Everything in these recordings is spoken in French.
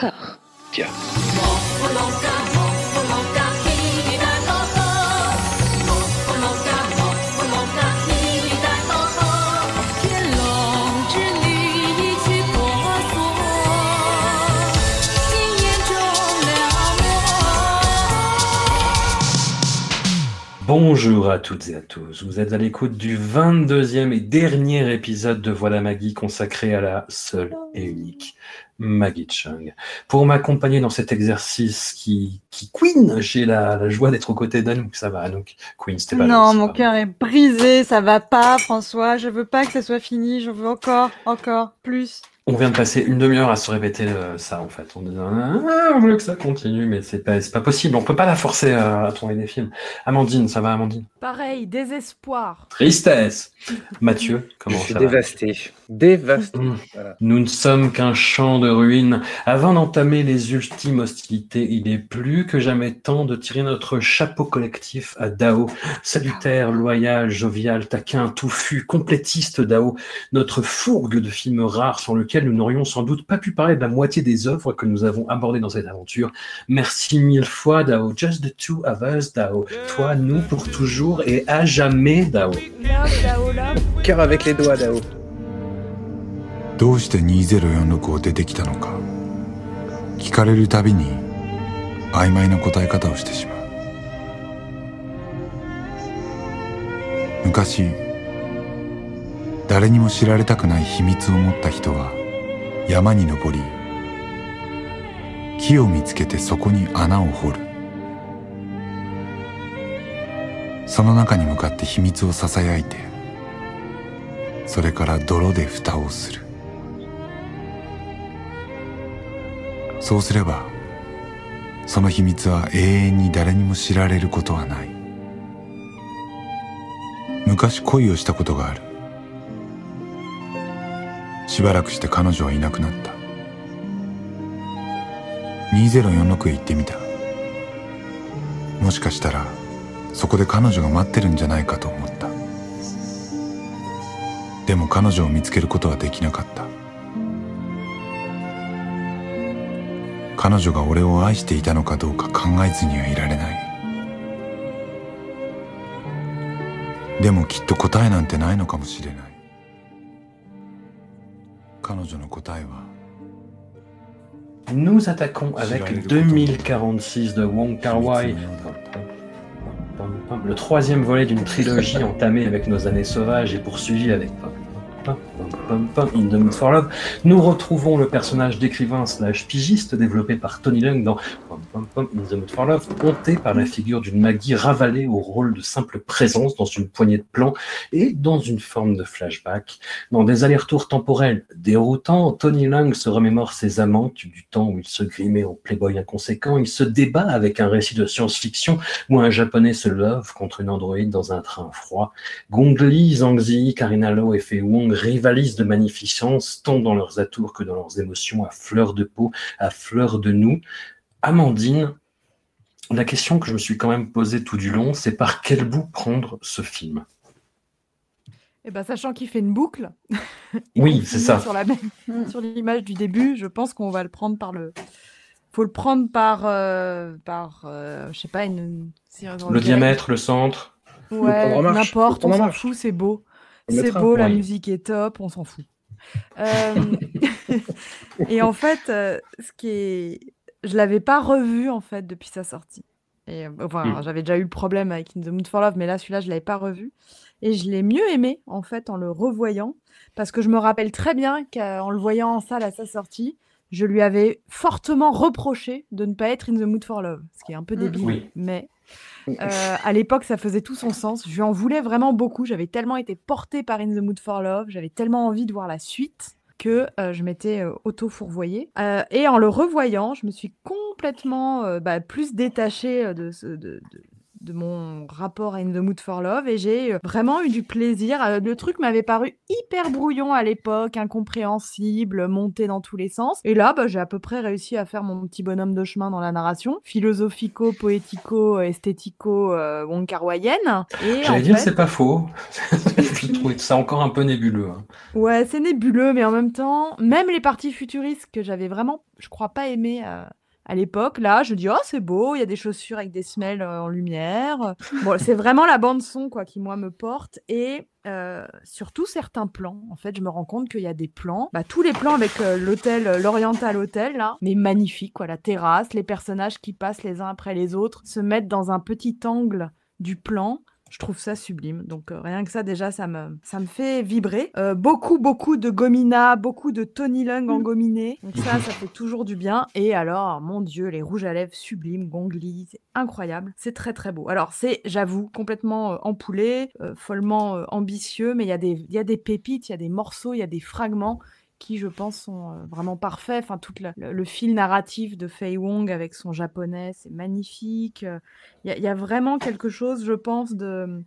Tiens. Bonjour à toutes et à tous. Vous êtes à l'écoute du 22e et dernier épisode de Voilà Maggie consacré à la seule et unique Maggie Chung. Pour m'accompagner dans cet exercice qui, qui Queen, j'ai la, la joie d'être aux côtés d'Anouk. Ça va, Anouk Queen, c'était pas Non, mon cœur est brisé, ça va pas, François. Je veux pas que ça soit fini, je veux encore, encore, plus. On vient de passer une demi-heure à se répéter euh, ça, en fait. On ah, on veut que ça continue, mais c'est pas, c'est pas possible. On peut pas la forcer euh, à tourner des films. Amandine, ça va, Amandine? Pareil, désespoir. Tristesse Mathieu, comment Je suis ça va? dévasté. Dévasté. Mm. Voilà. Nous ne sommes qu'un champ de ruines. Avant d'entamer les ultimes hostilités, il est plus que jamais temps de tirer notre chapeau collectif à Dao. Salutaire, loyal, jovial, taquin, touffu, complétiste Dao. Notre fourgue de films rares sur lequel nous n'aurions sans doute pas pu parler de la moitié des œuvres que nous avons abordées dans cette aventure. Merci mille fois Dao. Just the two of us Dao. Toi, nous, pour toujours et à jamais Dao. Love, Dao, love. Cœur avec les doigts, Dao. どうして2046を出てきたのか聞かれるたびに曖昧な答え方をしてしまう昔誰にも知られたくない秘密を持った人は 山に登り木を見つけてそこに穴を掘る。その中に向かって秘密をささやいてそれから泥で蓋をする。そうすればその秘密は永遠に誰にも知られることはない。昔恋をしたことがある。しばらくして彼女はいなくなった。2046へ行ってみた。もしかしたらそこで彼女が待ってるんじゃないかと思った。でも彼女を見つけることはできなかった。彼女が俺を愛していたのかどうか考えずにはいられない。でもきっと答えなんてないのかもしれない。Nous attaquons avec 2046 de Wong Kar Wai, le troisième volet d'une trilogie entamée avec nos années sauvages et poursuivie avec In the Mood for Love. Nous retrouvons le personnage d'écrivain slash pigiste développé par Tony Leung dans the Mood for Love, hanté par la figure d'une Maggie ravalée au rôle de simple présence dans une poignée de plans et dans une forme de flashback. Dans des allers-retours temporels déroutants, Tony Leung se remémore ses amantes du temps où il se grimait en playboy inconséquent. Il se débat avec un récit de science-fiction où un japonais se love contre une androïde dans un train froid. Gong Li, Zhang Zi, Karina Lo et Fei Wong rivalisent de magnificence tant dans leurs atours que dans leurs émotions à fleur de peau, à fleur de nous. Amandine, la question que je me suis quand même posée tout du long, c'est par quel bout prendre ce film? Et ben, sachant qu'il fait une boucle. Oui, c'est ça. Sur la même- sur l'image du début, je pense qu'on va le prendre par le. Faut le prendre par, euh, par, euh, je sais pas, une. si on Le diamètre, le centre Ouais, n'importe, on en s'en fout, c'est beau. C'est beau, la musique est top, on s'en fout. Euh, et en fait, euh, ce qui est, je l'avais pas revu en fait depuis sa sortie. Et euh, enfin, Mm. j'avais déjà eu le problème avec In the Mood for Love, mais là, celui-là, je l'avais pas revu. Et je l'ai mieux aimé en fait en le revoyant, parce que je me rappelle très bien qu'en le voyant en salle à sa sortie, je lui avais fortement reproché de ne pas être In the Mood for Love, ce qui est un peu Mm. débile, Oui. mais euh, à l'époque, ça faisait tout son sens. Je lui en voulais vraiment beaucoup. J'avais tellement été portée par In the Mood for Love. J'avais tellement envie de voir la suite que euh, je m'étais euh, auto-fourvoyée. Euh, et en le revoyant, je me suis complètement bah, plus détachée de, ce- de- de mon rapport à In the Mood for Love et j'ai euh, vraiment eu du plaisir. Le truc m'avait paru hyper brouillon à l'époque, incompréhensible, monté dans tous les sens. Et là, bah, j'ai à peu près réussi à faire mon petit bonhomme de chemin dans la narration, philosophico, poético, esthético, euh, Wong Kar-waienne. Et en J'allais dire, fait- c'est pas faux. Je ça encore un peu nébuleux. hein. Ouais, c'est nébuleux, mais en même temps, même les parties futuristes que j'avais vraiment, je crois pas aimé euh, à l'époque, là, je dis oh c'est beau, il y a des chaussures avec des semelles euh, en lumière. Bon, c'est vraiment la bande son quoi qui moi me porte et euh, surtout certains plans. En fait, je me rends compte qu'il y a des plans, bah, tous les plans avec euh, l'hôtel, l'Oriental Hotel là, mais magnifique quoi, la terrasse, les personnages qui passent les uns après les autres, se mettent dans un petit angle du plan. Je trouve ça sublime. Donc euh, rien que ça déjà, ça me, ça me fait vibrer. Euh, beaucoup, beaucoup de Gomina, beaucoup de Tony Lung en gominé. Donc ça, ça fait toujours du bien. Et alors, mon Dieu, les rouges à lèvres sublimes, Gongli, c'est incroyable. C'est très, très beau. Alors c'est, j'avoue, complètement euh, empoulé, euh, follement euh, ambitieux, mais il y, a des- il y a des pépites, il y a des morceaux, il y a des fragments qui, je pense, sont euh, vraiment parfaits. Enfin, tout le, le fil narratif de Fei Wong avec son japonais, c'est magnifique. Il y, a- il y a vraiment quelque chose, je pense,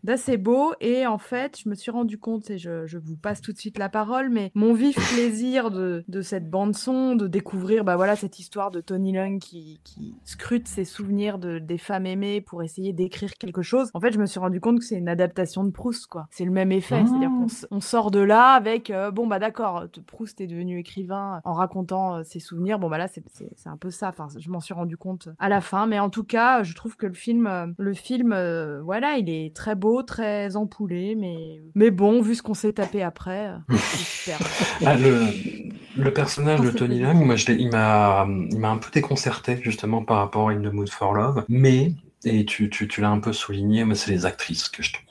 d'assez beau. Et en fait, je me suis rendu compte, et je, je vous passe tout de suite la parole, mais mon vif plaisir de, de cette bande-son, de découvrir bah voilà, cette histoire de Tony Lung qui, qui scrute ses souvenirs de, des femmes aimées pour essayer d'écrire quelque chose. En fait, je me suis rendu compte que c'est une adaptation de Proust, quoi. C'est le même effet. Ah. C'est-à-dire qu'on s- on sort de là avec, euh, bon, bah d'accord, Proust est devenu écrivain en racontant euh, ses souvenirs. Bon, bah là, c'est- un peu ça. Enfin, je m'en suis rendu compte à la fin. Mais en tout cas, je trouve que le film, euh, le film, euh, voilà, il est très beau, très empoulé, mais, mais bon, vu ce qu'on s'est tapé après, euh, super. Ah, le, le personnage de c'est Tony. Leung, moi, je il m'a un peu déconcerté justement par rapport à In the Mood for Love. Mais, et tu, tu, tu l'as un peu souligné, mais c'est les actrices que je trouve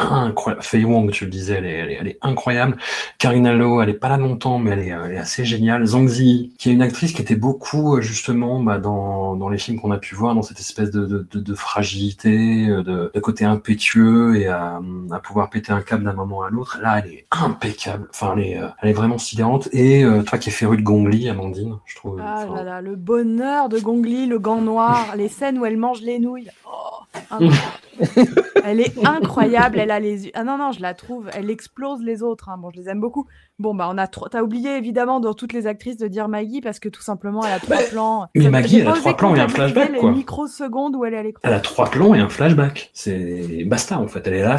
incroyables. Fei Wong, tu le disais, elle est, elle est, elle est incroyable. Karina Lo, elle est pas là longtemps, mais elle est, elle est assez géniale. Zhang Zi, qui est une actrice qui était beaucoup euh, justement bah, dans, dans les films qu'on a pu voir, dans cette espèce de, de, de, de fragilité, euh, de, de côté impétueux et à, à pouvoir péter un câble d'un moment à l'autre. Là, elle est impeccable. Enfin, elle est, euh, elle est vraiment sidérante. Et euh, toi qui es féru de Gongli, Amandine, je trouve. Ah là là, le bonheur de Gongli, le gant noir, les scènes où elle mange les nouilles. Oh, incroyable. elle est incroyable, elle a les yeux. Ah non, non, je la trouve, elle explose les autres. hein. Bon, je les aime beaucoup. Bon, bah, on a trop. T'as oublié évidemment dans toutes les actrices de dire Maggie parce que tout simplement elle a trois plans. mais Maggie, elle a trois plans et un flashback, quoi. microsecondes où elle est à. Elle a trois plans et un flashback. C'est basta, en fait. Elle est là,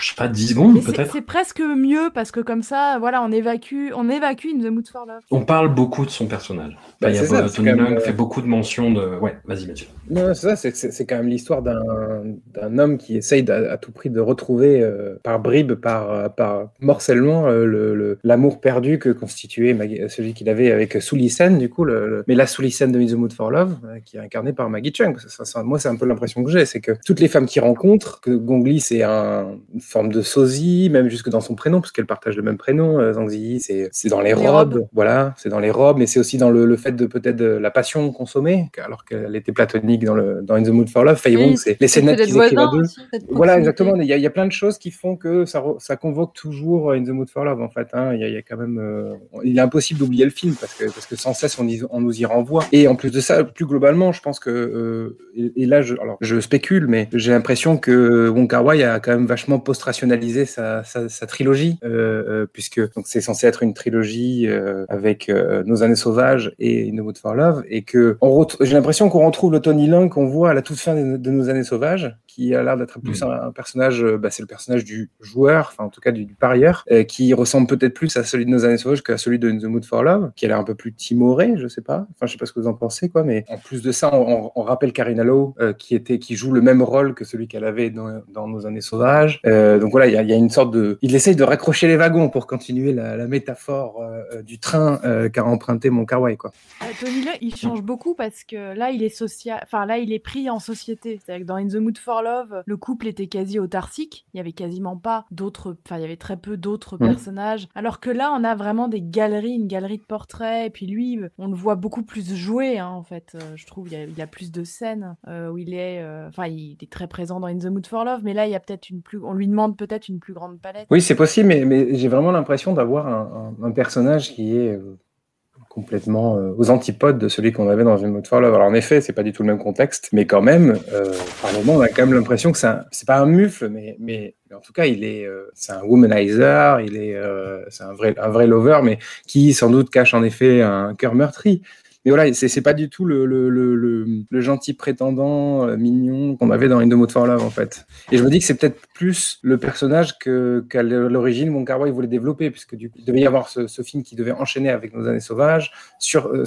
je sais pas, 10 secondes peut-être. c'est presque mieux parce que comme ça, voilà, on évacue, on évacue In the Mood for Love. On parle beaucoup de son personnage. Bah, il y a c'est ça, Tony même, euh, fait beaucoup de mentions de. Ouais, vas-y Mathieu. Non, c'est ça, c'est- quand même l'histoire d'un d'un homme qui essaye à tout prix de retrouver euh, par bribes, par, euh, par morcellement, euh, le- le- l'amour perdu que constituait Maggie- celui qu'il avait avec Sully Sen, du coup, le, le- mais la Sully Sen de In the Mood for Love, euh, qui est incarnée par Maggie Chung. Ça- ça- ça- moi, c'est un peu l'impression que j'ai, c'est que toutes les femmes qu'il rencontre, que Gongli, c'est un- une forme de sosie, même jusque dans son prénom, parce qu'elle partage le même prénom. Euh, Zhang Ziyi, c'est c'est dans les, Les robes, robes. voilà, c'est dans les robes, mais c'est aussi dans le, le fait de peut-être la passion consommée, alors qu'elle était platonique dans, le, dans In the Mood for Love. Fei Oui, Wong, c'est les scénettes qu'ils écrivent à deux. Voilà, exactement. Il y, a, il y a plein de choses qui font que ça, ça convoque toujours In the Mood for Love, en fait. hein. Il, y a, il y a quand même, euh, il est impossible d'oublier le film parce que, parce que sans cesse on, y- on nous y renvoie. Et en plus de ça, plus globalement, je pense que, euh, et, et là, je, alors, je spécule, mais j'ai l'impression que Wong Kar Wai a quand même vachement post-rationalisé sa, sa, sa trilogie, euh, euh, puisque donc c'est censé être une trilogie euh, avec Nos années sauvages et the Mood for Love, et que j'ai l'impression qu'on retrouve le Tony Lung qu'on voit à la toute fin de Nos années sauvages, qui a l'air d'être plus un, un personnage, euh, bah, c'est le personnage du joueur, enfin en tout cas du, du parieur, euh, qui ressemble peut-être plus à celui de Nos années sauvages qu'à celui de In the Mood for Love, qui a l'air un peu plus timoré, je sais pas. Enfin, je sais pas ce que vous en pensez, quoi. Mais en plus de ça, on, on- on rappelle Karina Lowe, euh, qui était, qui joue le même rôle que celui qu'elle avait dans, dans Nos années sauvages. Euh, donc voilà, il y a, il y a une sorte de, il essaye de raccrocher les wagons pour continuer la, la métaphore du train euh, qu'a emprunté mon Kawaii, quoi. Tony Leung, il change beaucoup parce que là, il est social, enfin là, il est pris en société. C'est-à-dire que dans In the Mood for Love, le couple était quasi autarcique. Il y avait quasiment pas d'autres, enfin il y avait très peu d'autres Mm. personnages. Alors que là, on a vraiment des galeries, une galerie de portraits. Et puis lui, on le voit beaucoup plus jouer, hein, en fait. Euh, je trouve il y, a, il y a plus de scènes euh, où il est, euh, enfin il est très présent dans In the Mood for Love, mais là, il y a peut-être une plus, on lui demande peut-être une plus grande palette. Oui, c'est possible, mais, mais j'ai vraiment l'impression d'avoir un, un- un personnage qui est, complètement euh, aux antipodes de celui qu'on avait dans une mode for love. Alors en effet, c'est pas du tout le même contexte, mais quand même, euh, par moment, on a quand même l'impression que c'est pas un mufle, mais, mais, mais en tout cas, il est, euh, c'est un womanizer, il est, euh, c'est un vrai, un vrai lover, mais qui sans doute cache en effet un cœur meurtri. Mais voilà, c'est pas du tout le, gentil prétendant euh, mignon qu'on avait dans In the Mood for Love en fait. Et je me dis que c'est peut-être plus le personnage qu'à l'origine Kar Wai voulait développer, puisque du il devait y avoir ce, film qui devait enchaîner avec Nos années sauvages, sur, euh,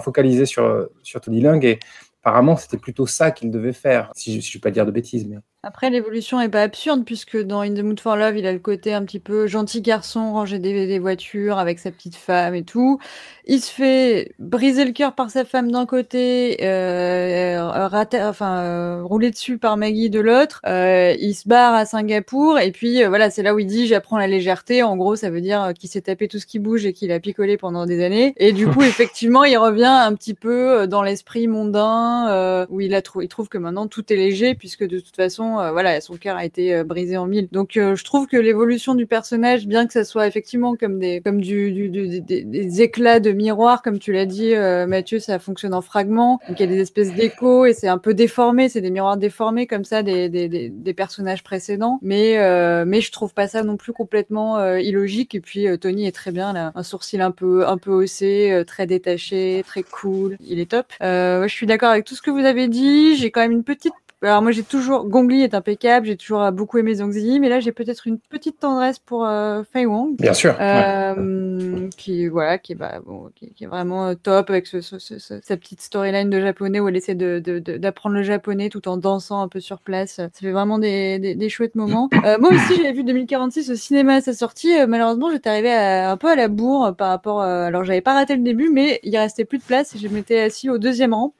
focaliser sur euh, sur Tony Leung et apparemment c'était plutôt ça qu'il devait faire. Si je, je vais pas dire de bêtises, mais Après, l'évolution est pas absurde, puisque dans In the Mood for Love, il a le côté un petit peu gentil garçon, ranger des, des voitures avec sa petite femme et tout. Il se fait briser le cœur par sa femme d'un côté, euh, rater- enfin, euh, rouler dessus par Maggie de l'autre. Euh, il se barre à Singapour, et puis euh, voilà, c'est là où il dit j'apprends la légèreté. En gros, ça veut dire euh, qu'il s'est tapé tout ce qui bouge et qu'il a picolé pendant des années. Et du coup, effectivement, il revient un petit peu euh, dans l'esprit mondain, euh, où il a trou- il trouve que maintenant tout est léger, puisque de toute façon, euh, voilà, son cœur a été euh, brisé en mille. Donc, euh, je trouve que l'évolution du personnage, bien que ça soit effectivement comme des, comme du, du- du- des, éclats de miroir, comme tu l'as dit, euh, Mathieu, ça fonctionne en fragments. Donc, il y a des espèces d'échos et c'est un peu déformé, c'est des miroirs déformés comme ça des, des, des, personnages précédents. Mais, euh, mais je trouve pas ça non plus complètement illogique. Et puis, Tony est très bien, là, un sourcil un peu, un peu haussé, très détaché, très cool. Il est top. Euh, je suis d'accord avec tout ce que vous avez dit. J'ai quand même une petite alors moi j'ai toujours Gong Li est impeccable, j'ai toujours euh, beaucoup aimé Zhang Ziyi, mais là j'ai peut-être une petite tendresse pour euh, Fei Wong. bien sûr. Euh, qui voilà qui est bah, bon, qui, qui est vraiment euh, top avec ce, ce- ce- sa petite storyline de japonais où elle essaie de de- de- d'apprendre le japonais tout en dansant un peu sur place ça fait vraiment des, des, des chouettes moments Euh, moi aussi j'avais vu 2046 au cinéma à sa sortie Euh, malheureusement j'étais arrivée à- un peu à la bourre par rapport euh, alors j'avais pas raté le début mais il restait plus de place et je m'étais assis au deuxième rang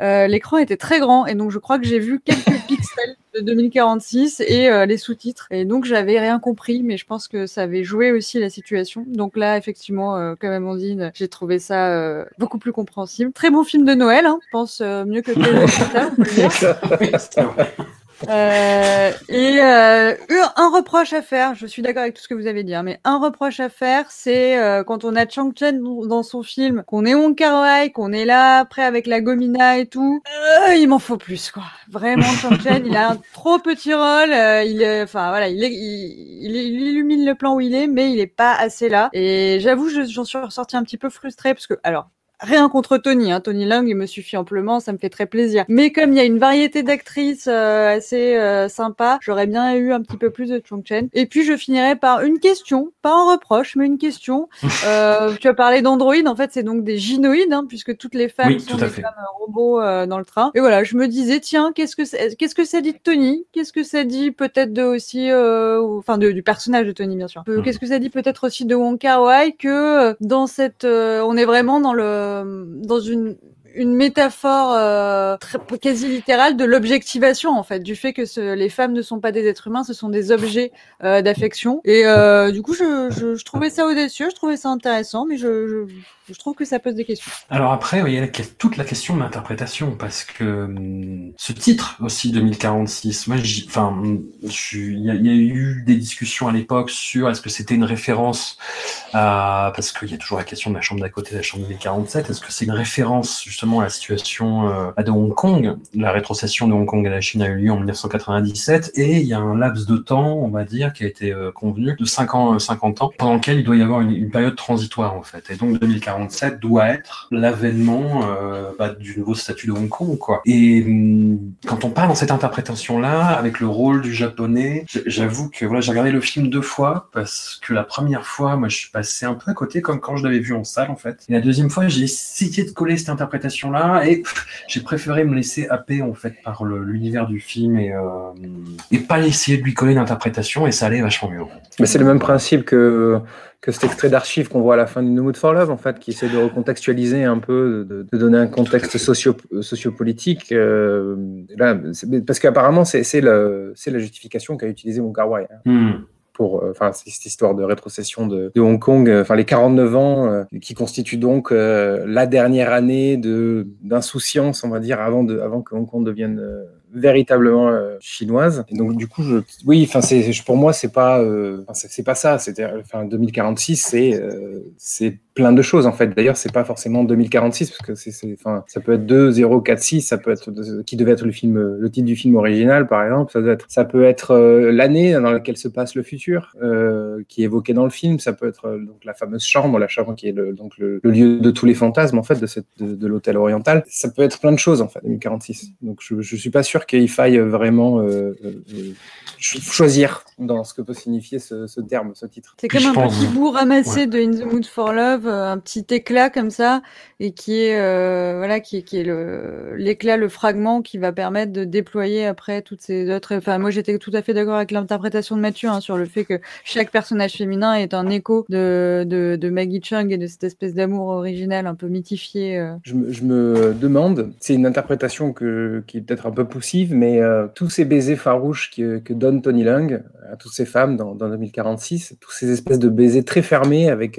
euh, l'écran était très grand et donc je crois que j'ai vu quelques pixels de 2046 et euh, les sous-titres. Et donc j'avais rien compris, mais je pense que ça avait joué aussi la situation. Donc là, effectivement, euh, comme Amandine, j'ai trouvé ça euh, beaucoup plus compréhensible. Très bon film de Noël, hein, je pense euh, mieux que Tales on. Euh, et euh, un reproche à faire, je suis d'accord avec tout ce que vous avez dit, hein, mais un reproche à faire, c'est euh, quand on a Chang Chen dans son film, qu'on est Wong Kar qu'on est là après avec la Gomina et tout, euh, il m'en faut plus quoi. Vraiment, Chang Chen, il a un trop petit rôle, euh, il, est- enfin voilà, il, est, il, il- il illumine le plan où il est, mais il est pas assez là. Et j'avoue, je- j'en suis ressortie un petit peu frustrée parce que, alors, Rien contre Tony, hein. Tony Leung, il me suffit amplement, ça me fait très plaisir. Mais comme il y a une variété d'actrices euh, assez euh, sympa, j'aurais bien eu un petit peu plus de Chung Chen. Et puis je finirai par une question, pas un reproche, mais une question. Euh, tu as parlé d'androïdes, en fait c'est donc des gynoïdes, hein, puisque toutes les femmes Oui, sont des fait. femmes robots euh, dans le train. Et voilà, je me disais tiens, qu'est-ce que qu'est-ce que ça dit de Tony? Qu'est-ce que ça dit peut-être de aussi, euh, enfin de- du personnage de Tony bien sûr. Euh, Mhm. Qu'est-ce que ça dit peut-être aussi de Wong Kar Wai que dans cette, euh, on est vraiment dans le dans une une métaphore euh, très, quasi littérale de l'objectivation en fait, du fait que ce- les femmes ne sont pas des êtres humains, ce sont des objets euh, d'affection. Et euh, du coup, je, je, je trouvais ça audacieux, je trouvais ça intéressant, mais je, je, je trouve que ça pose des questions. Alors après, il y a toute la question de l'interprétation, parce que hum, ce titre aussi, 2046, moi, enfin, il y, a- eu des discussions à l'époque sur est-ce que c'était une référence à, parce qu'il y a toujours la question de la chambre d'à côté, la chambre 2047, est-ce que c'est une référence justement à la situation euh, de Hong Kong? La rétrocession de Hong Kong à la Chine a eu lieu en 1997, et il y a un laps de temps, on va dire, qui a été euh, convenu de 5 ans, euh, 50 ans, pendant lequel il doit y avoir une, une période transitoire en fait. Et donc 2047 doit être l'avènement euh, bah, du nouveau statut de Hong Kong, quoi. Et hum, quand on parle dans cette interprétation-là, avec le rôle du japonais, j'avoue que voilà, j'ai regardé le film deux fois parce que la première fois, moi, je suis passé un peu à côté, comme quand je l'avais vu en salle, en fait. Et la deuxième fois, j'ai essayé de coller cette interprétation-là et j'ai préféré me laisser happer, en fait, par l'univers du film et, euh, et pas essayer de lui coller une interprétation et ça allait vachement mieux. Mais c'est le même principe que, que cet extrait d'archives qu'on voit à la fin du No Mood for Love, en fait, qui essaie de recontextualiser un peu, de, de donner un contexte socio, sociopolitique. euh, là, parce qu'apparemment, c'est la justification qu'a utilisé Wong Kar Wai. hein Hmm. pour euh, enfin cette histoire de rétrocession de, de Hong Kong euh, enfin les 49 ans euh, qui constituent donc la dernière année de d'insouciance on va dire avant de avant que Hong Kong devienne véritablement euh, chinoise. Et donc du coup je oui enfin c'est pour moi c'est pas euh, c'est pas ça. C'était enfin 2046 c'est euh, c'est plein de choses en fait. D'ailleurs, c'est pas forcément 2046 parce que c'est, c'est- enfin, ça peut être 2046, ça peut être de- qui devait être le film, le titre du film original par exemple. Ça, doit être, ça peut être euh, l'année dans laquelle se passe le futur, euh, qui est évoqué dans le film. Ça peut être euh, donc la fameuse chambre, la chambre qui est le, donc le, le lieu de tous les fantasmes en fait de, cette, de, de l'hôtel oriental. Ça peut être plein de choses en fait 2046. Donc je, je suis pas sûr qu'il faille vraiment euh, euh, euh, choisir dans ce que peut signifier ce, ce terme, ce titre. C'est comme un pense- petit bout ramassé de In the Mood for Love, euh, un petit éclat comme ça, et qui est euh, voilà, qui qui est l'éclat, le fragment qui va permettre de déployer après toutes ces autres. Enfin, moi j'étais tout à fait d'accord avec l'interprétation de Mathieu hein, sur le fait que chaque personnage féminin est un écho de de, Maggie Chung et de cette espèce d'amour originel un peu mythifié. euh. Je me, demande, c'est une interprétation qui est peut-être un peu poussive, mais tous ces baisers farouches que, donne Tony Lung à toutes ces femmes dans, dans 2046, tous ces espèces de baisers très fermés avec,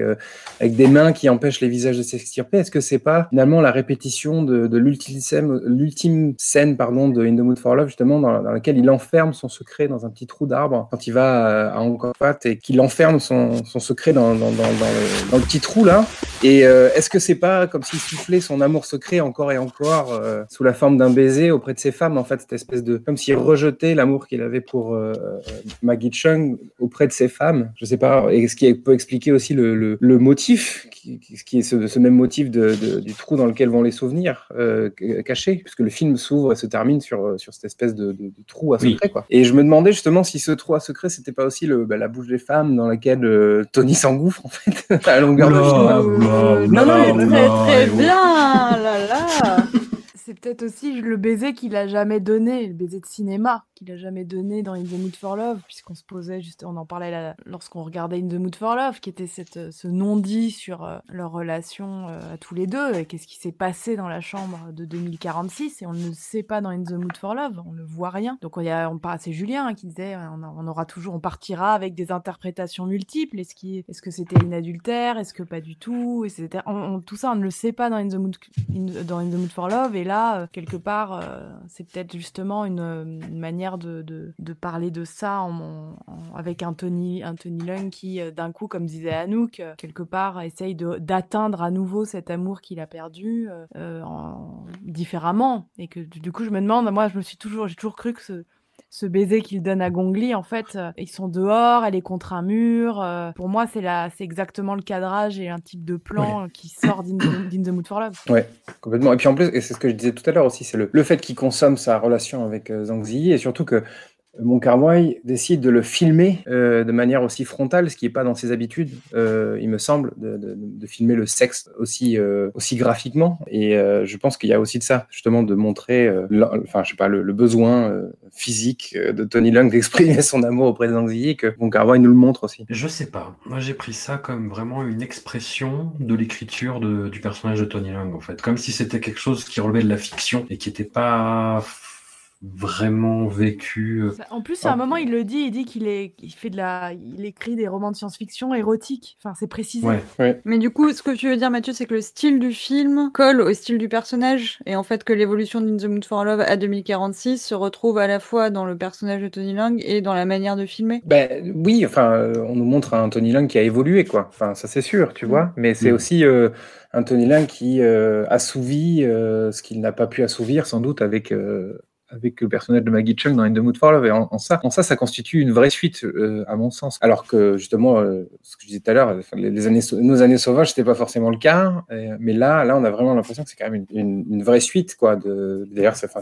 avec des qui empêchent les visages de s'extirper, est-ce que c'est pas finalement la répétition de, de l'ultime scène, pardon, de In the Mood for Love, justement, dans, dans laquelle il enferme son secret dans un petit trou d'arbre quand il va euh, à Angkor et qu'il enferme son, son secret dans, dans, dans, dans le, dans le petit trou là? Et euh, est-ce que c'est pas comme s'il soufflait son amour secret encore et encore euh, sous la forme d'un baiser auprès de ses femmes, en fait, cette espèce de comme s'il rejetait l'amour qu'il avait pour euh, Maggie Chung auprès de ses femmes? Je sais pas. Et ce qui peut expliquer aussi le, le, le motif, qui, qui est ce, ce même motif de, de, du trou dans lequel vont les souvenirs euh, cachés, puisque le film s'ouvre et se termine sur sur cette espèce de, de, de trou à secret, Oui. quoi. Et je me demandais justement si ce trou à secret, c'était pas aussi le, bah, la bouche des femmes dans laquelle euh, Tony s'engouffre en fait à longueur de film. Oula, Euh, oula, non, non, mais très très bien, là là. C'est peut-être aussi le baiser qu'il a jamais donné, le baiser de cinéma qu'il a jamais donné dans In the Mood for Love, puisqu'on se posait juste, on en parlait lorsqu'on regardait In the Mood for Love, qui était cette, euh, ce non-dit sur euh, leur relation euh, à tous les deux, et qu'est-ce qui s'est passé dans la chambre de 2046, et on ne le sait pas dans In the Mood for Love, on ne voit rien. Donc on parle, c'est Julien qui disait, on, on aura toujours, on partira avec des interprétations multiples. Est-ce que c'était une adultère, est-ce que pas du tout. On- on- tout ça, on ne le sait pas dans In the Mood, for Love, et là, quelque part, c'est peut-être justement une manière de, parler de ça avec un Tony, un Lung qui, euh, d'un coup, comme disait Anouk, euh, quelque part, essaye d'atteindre à nouveau cet amour qu'il a perdu euh, en- différemment. Et que du du coup, je me demande, moi, je me suis toujours, j'ai toujours cru que ce, ce baiser qu'il donne à Gongli, en fait, euh, ils sont dehors, elle est contre un mur. euh, pour moi, c'est la, c'est exactement le cadrage et un type de plan euh, qui sort d'In the, d'In the Mood for Love. Ouais, complètement. Et puis en plus, et c'est ce que je disais tout à l'heure aussi, c'est le, le fait qu'il consomme sa relation avec euh, Zhang Ziyi et surtout que Mon Carmoy décide de le filmer euh, de manière aussi frontale, ce qui n'est pas dans ses habitudes, euh, il me semble, de, de- de filmer le sexe aussi, euh, aussi graphiquement. Et euh, je pense qu'il y a aussi de ça, justement, de montrer, euh, enfin, je sais pas, le, le besoin euh, physique de Tony Lung d'exprimer son amour auprès de et que Mon Carmoy nous le montre aussi. Je sais pas. Moi, j'ai pris ça comme vraiment une expression de l'écriture du personnage de Tony Lung, en fait. Comme si c'était quelque chose qui relevait de la fiction et qui n'était pas vraiment vécu. euh, En plus, à un moment, il le dit, il dit qu'il est, il fait de la, il écrit des romans de science-fiction érotiques. Enfin, c'est précisé. Ouais. Mais du coup, ce que tu veux dire, Mathieu, c'est que le style du film colle au style du personnage, et en fait que l'évolution d'In the Mood for Love à 2046 se retrouve à la fois dans le personnage de Tony Lang et dans la manière de filmer. Ben oui, enfin, euh, on nous montre un Tony Lung qui a évolué, quoi. Enfin, ça c'est sûr, tu Mm. vois. Mais c'est Mm. aussi euh, un Tony Lung qui euh, assouvit euh, ce qu'il n'a pas pu assouvir, sans doute, avec. Avec le personnage de Maggie Chung dans In the Mood for Love. Et en, en ça, en ça, ça constitue une vraie suite, euh, à mon sens. Alors que, justement, euh, ce que je disais tout à l'heure, les, les années, nos années sauvages, c'était pas forcément le cas. Euh, mais là, là, on a vraiment l'impression que c'est quand même une, une, une vraie suite, quoi. D'ailleurs, c'est, enfin,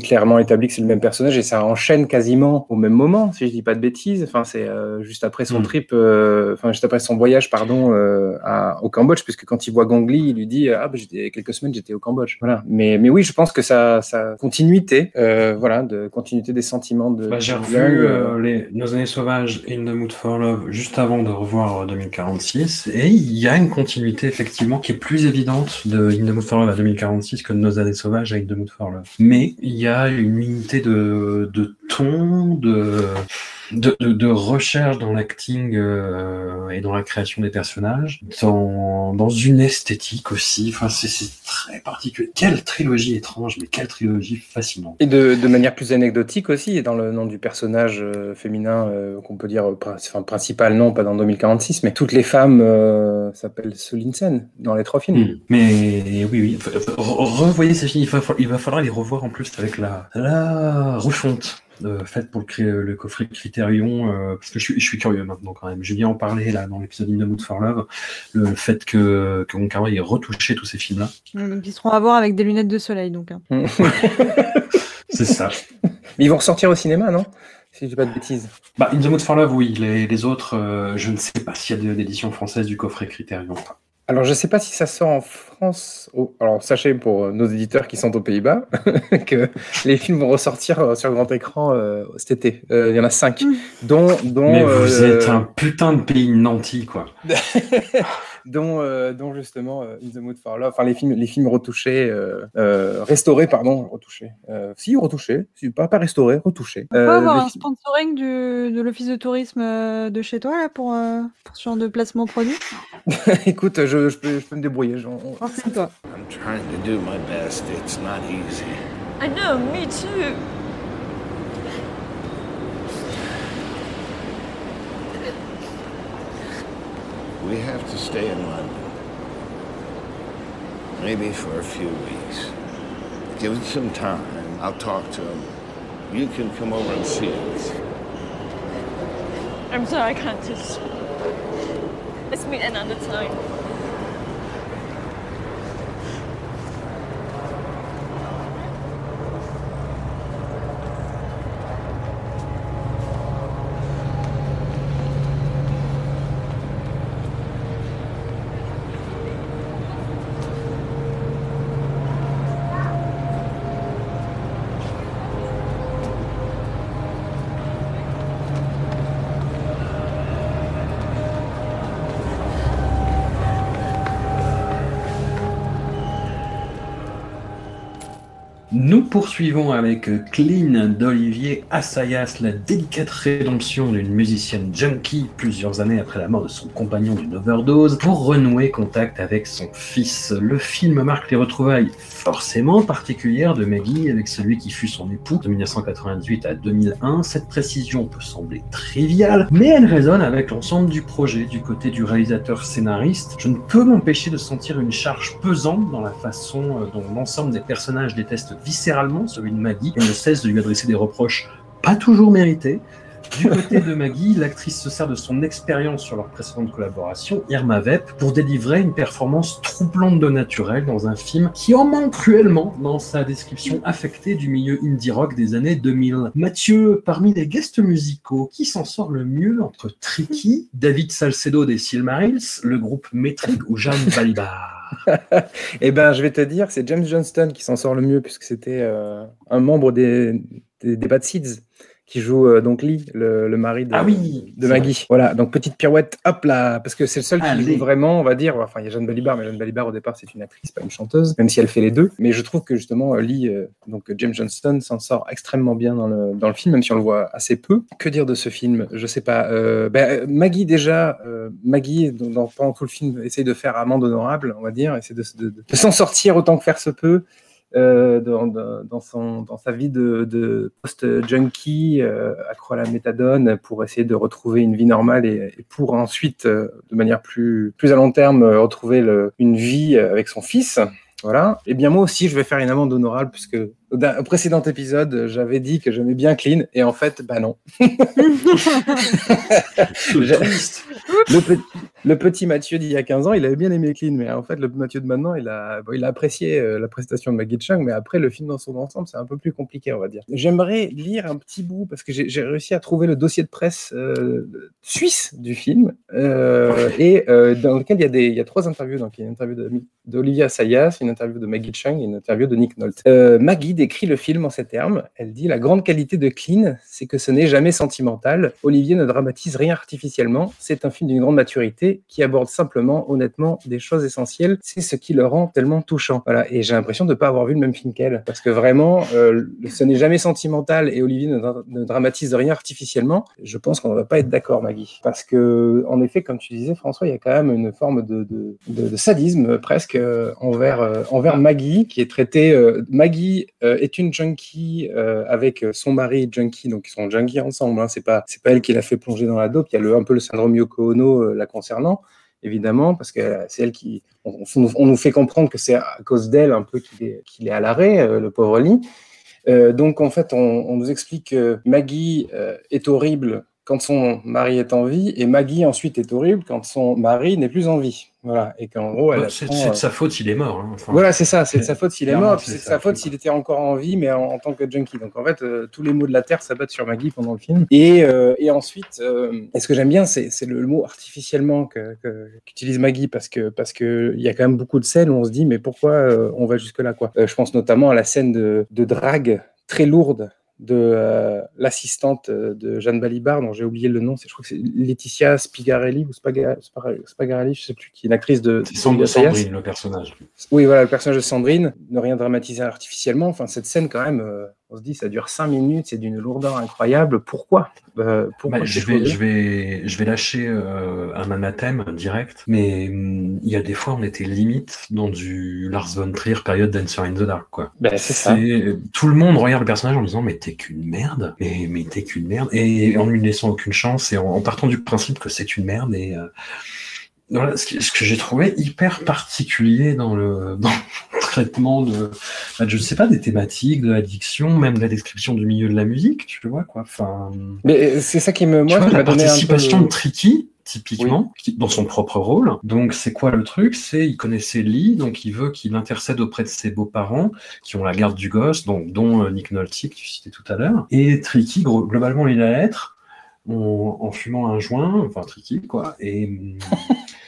clairement établi que c'est le même personnage et ça enchaîne quasiment au même moment, si je dis pas de bêtises. Enfin, c'est euh, juste après son Mm. trip, euh, enfin, juste après son voyage, pardon, euh, à, au Cambodge, puisque quand il voit Gong Li, il lui dit, ah, bah, j'étais, quelques semaines, j'étais au Cambodge. Voilà. Mais, mais oui, je pense que ça, ça continuité, euh, voilà, de continuité des sentiments de. Bah, j'ai revu Young, euh, les, Nos années sauvages et In the Mood for Love juste avant de revoir euh, 2046 et il y a une continuité effectivement qui est plus évidente de In the Mood for Love à 2046 que de Nos années sauvages à In the Mood for Love. Mais il y a une unité de, de ton, de, de, de, de recherche dans l'acting euh, et dans la création des personnages, dans, dans une esthétique aussi. Enfin, c'est très particulier. Quelle trilogie étrange, mais quelle trilogie fascinante. Et de, de manière plus anecdotique aussi, et dans le nom du personnage euh, féminin euh, qu'on peut dire euh, enfin, principal, non, pas dans 2046, mais toutes les femmes euh, s'appellent Solinsen dans les trois films. Hmm. Mais oui, oui. Revoyez ces films. Il va, fa- il va falloir les revoir en plus avec la, la refonte euh, faite pour le, le coffret Criterion. euh, parce que je suis, je suis curieux maintenant quand même. Julien en parlait là dans l'épisode In the Mood for Love. Le fait que, que Wai ait retouché tous ces films-là. Donc, ils seront à voir avec des lunettes de soleil. Donc, hein. C'est ça. Mais ils vont ressortir au cinéma, non? Si je dis pas de bêtises. Bah, In the Mood for Love, oui. Les, les autres, euh, je ne sais pas s'il y a de- d'édition française du coffret Criterion. Alors, je sais pas si ça sort en France. Oh, alors, sachez pour euh, nos éditeurs qui sont aux Pays-Bas que les films vont ressortir euh, sur grand écran euh, cet été. Euh, Il y en a cinq, Mm. dont, dont, Mais vous euh, êtes un putain de pays nanti, quoi. dont, euh, dont justement euh, In the Mood for Love, enfin les films, les films retouchés, euh, euh, restaurés, pardon, retouchés. Euh, si, retouchés, si, pas, pas restaurés, retouchés. On peut Euh, avoir un films- sponsoring du, de l'office de tourisme euh, de chez toi là, pour, euh, pour ce genre de placement produit? Écoute, je, je, peux, je peux me débrouiller. j'en- on- Renseigne-toi. I'm trying to do my best. It's not easy. I know, me too. We have to stay in London. Maybe for a few weeks. Give it some time. I'll talk to him. You can come over and see us. I'm sorry I can't just. Let's meet another time. Nous poursuivons avec Clean d'Olivier Assayas, la délicate rédemption d'une musicienne junkie plusieurs années après la mort de son compagnon d'une overdose pour renouer contact avec son fils. Le film marque les retrouvailles forcément particulières de Maggie avec celui qui fut son époux de 1998 à 2001. Cette précision peut sembler triviale, mais elle résonne avec l'ensemble du projet du côté du réalisateur scénariste. Je ne peux m'empêcher de sentir une charge pesante dans la façon euh, dont l'ensemble des personnages détestent viscéralement celui de Maggie et ne cesse de lui adresser des reproches pas toujours mérités. Du côté de Maggie, l'actrice se sert de son expérience sur leur précédente collaboration, Irma Vep, pour délivrer une performance troublante de naturel dans un film qui en manque cruellement dans sa description affectée du milieu indie rock des années 2000. Mathieu, parmi les guests musicaux, qui s'en sort le mieux entre Tricky, David Salcedo des Silmarils, le groupe Metric ou Jeanne Balibar? Eh ben, je vais te dire c'est James Johnston qui s'en sort le mieux, puisque c'était euh, un membre des, des, des Bad Seeds qui joue euh, donc Lee, le, le mari de, Ah oui, de c'est Maggie. Voilà, donc petite pirouette, hop là, parce que c'est le seul qui Allez. joue vraiment, on va dire. Enfin, il y a Jeanne Balibar, mais Jeanne Balibar au départ c'est une actrice, pas une chanteuse, même si elle fait les deux. Mais je trouve que justement euh, Lee, euh, donc James Johnston, s'en sort extrêmement bien dans le, dans le film, même si on le voit assez peu. Que dire de ce film? Je sais pas. Euh, ben, Maggie déjà, Maggie dans, dans- pendant tout le film essaye de faire amende honorable, on va dire, de- de- de s'en sortir autant que faire se peut. Euh, dans, dans, son, dans sa vie de, de post-junkie, euh, accro à la méthadone, pour essayer de retrouver une vie normale et, pour ensuite, euh, de manière plus, plus à long terme, retrouver le- une vie avec son fils. Voilà. Et bien moi aussi, je vais faire une amende honorable puisque au précédent épisode, j'avais dit que j'aimais bien Clean et en fait, bah non. Le, pe- le petit Mathieu d'il y a 15 ans, il avait bien aimé Clean, mais en fait, le Mathieu de maintenant, il a, bon, il a apprécié euh, la prestation de Maggie Chung, mais après, le film dans son ensemble, c'est un peu plus compliqué, on va dire. J'aimerais lire un petit bout, parce que j'ai réussi à trouver le dossier de presse euh, suisse du film, euh, et euh, dans lequel il y, a des, il y a trois interviews. Donc, il y a une interview d'Olivia Sayas, une interview de Maggie Chung et une interview de Nick Nolte. Maggie, décrit le film en ces termes. Elle dit La grande qualité de Clean, c'est que ce n'est jamais sentimental. Olivier ne dramatise rien artificiellement. C'est un film d'une grande maturité qui aborde simplement, honnêtement, des choses essentielles. C'est ce qui le rend tellement touchant. Voilà. Et j'ai l'impression de ne pas avoir vu le même film qu'elle. Parce que vraiment, euh, ce n'est jamais sentimental et Olivier ne, dra- ne dramatise rien artificiellement. Je pense qu'on ne va pas être d'accord, Maggie. Parce que, en effet, comme tu disais, François, il y a quand même une forme de, sadisme euh, presque euh, envers, envers Maggie, qui est traitée. Maggie est une junkie euh, avec euh, son mari junkie, donc ils sont junkies ensemble. Hein. C'est pas, c'est pas elle qui l'a fait plonger dans la dope. Il y a le, un peu le syndrome Yoko Ono euh, la concernant, évidemment, parce que euh, c'est elle qui. On, nous- fait comprendre que c'est à cause d'elle un peu qu'il est, est à l'arrêt, euh, le pauvre Lee. Euh, donc en fait, on, nous explique que Maggie euh, est horrible quand son mari est en vie, et Maggie ensuite est horrible quand son mari n'est plus en vie. Voilà, et qu'en gros, elle c'est de euh, sa faute, il est mort. hein. Enfin, voilà, c'est ça, c'est de sa faute s'il est mort, c'est de sa faute s'il était encore en vie, mais en, en tant que junkie. Donc en fait, euh, tous les mots de la Terre s'abattent sur Maggie pendant le film. Et, euh, et ensuite, euh, et ce que j'aime bien, c'est le, le mot artificiellement que- qu'utilise Maggie, parce que parce que il y a quand même beaucoup de scènes où on se dit, mais pourquoi on va jusque-là quoi Je pense notamment à la scène de, de drague très lourde de euh, l'assistante euh, de Jeanne Balibar, dont j'ai oublié le nom, c'est je crois que c'est Laetitia Spigarelli ou Spaga- Spaga- Spagarelli, je sais plus, qui est une actrice de, C'est. Sandrine, le personnage. Oui, voilà, le personnage de Sandrine, ne rien dramatiser artificiellement. Enfin, cette scène, quand même, euh, on se dit, ça dure cinq minutes, c'est d'une lourdeur incroyable. Pourquoi Euh, Pourquoi Bah, je, vais, je, vais, je vais lâcher euh, un anathème direct, mais hum, il y a des fois on était limite dans du Lars von Trier période Dancer in the Dark. Quoi. Ben, c'est ça. Tout le monde regarde le personnage en disant mais t'es qu'une merde, mais, mais t'es qu'une merde, et en lui laissant aucune chance, et en, en partant du principe que c'est une merde. Et euh, voilà, ce que, j'ai trouvé hyper particulier dans le, dans le traitement de, bah, je sais pas, des thématiques, de l'addiction, même de la description du milieu de la musique, tu vois quoi. Enfin, Mais euh, c'est ça qui me, tu moi, vois, qui la un peu. participation de Tricky, typiquement, dans son propre rôle. Donc, c'est quoi le truc? C'est il connaissait Lee, donc il veut qu'il intercède auprès de ses beaux-parents, qui ont la garde du gosse, donc, dont euh, Nick Nolte, que tu citais tout à l'heure. Et Tricky, globalement, il a lettre en, en fumant un joint, enfin Tricky, quoi. Et,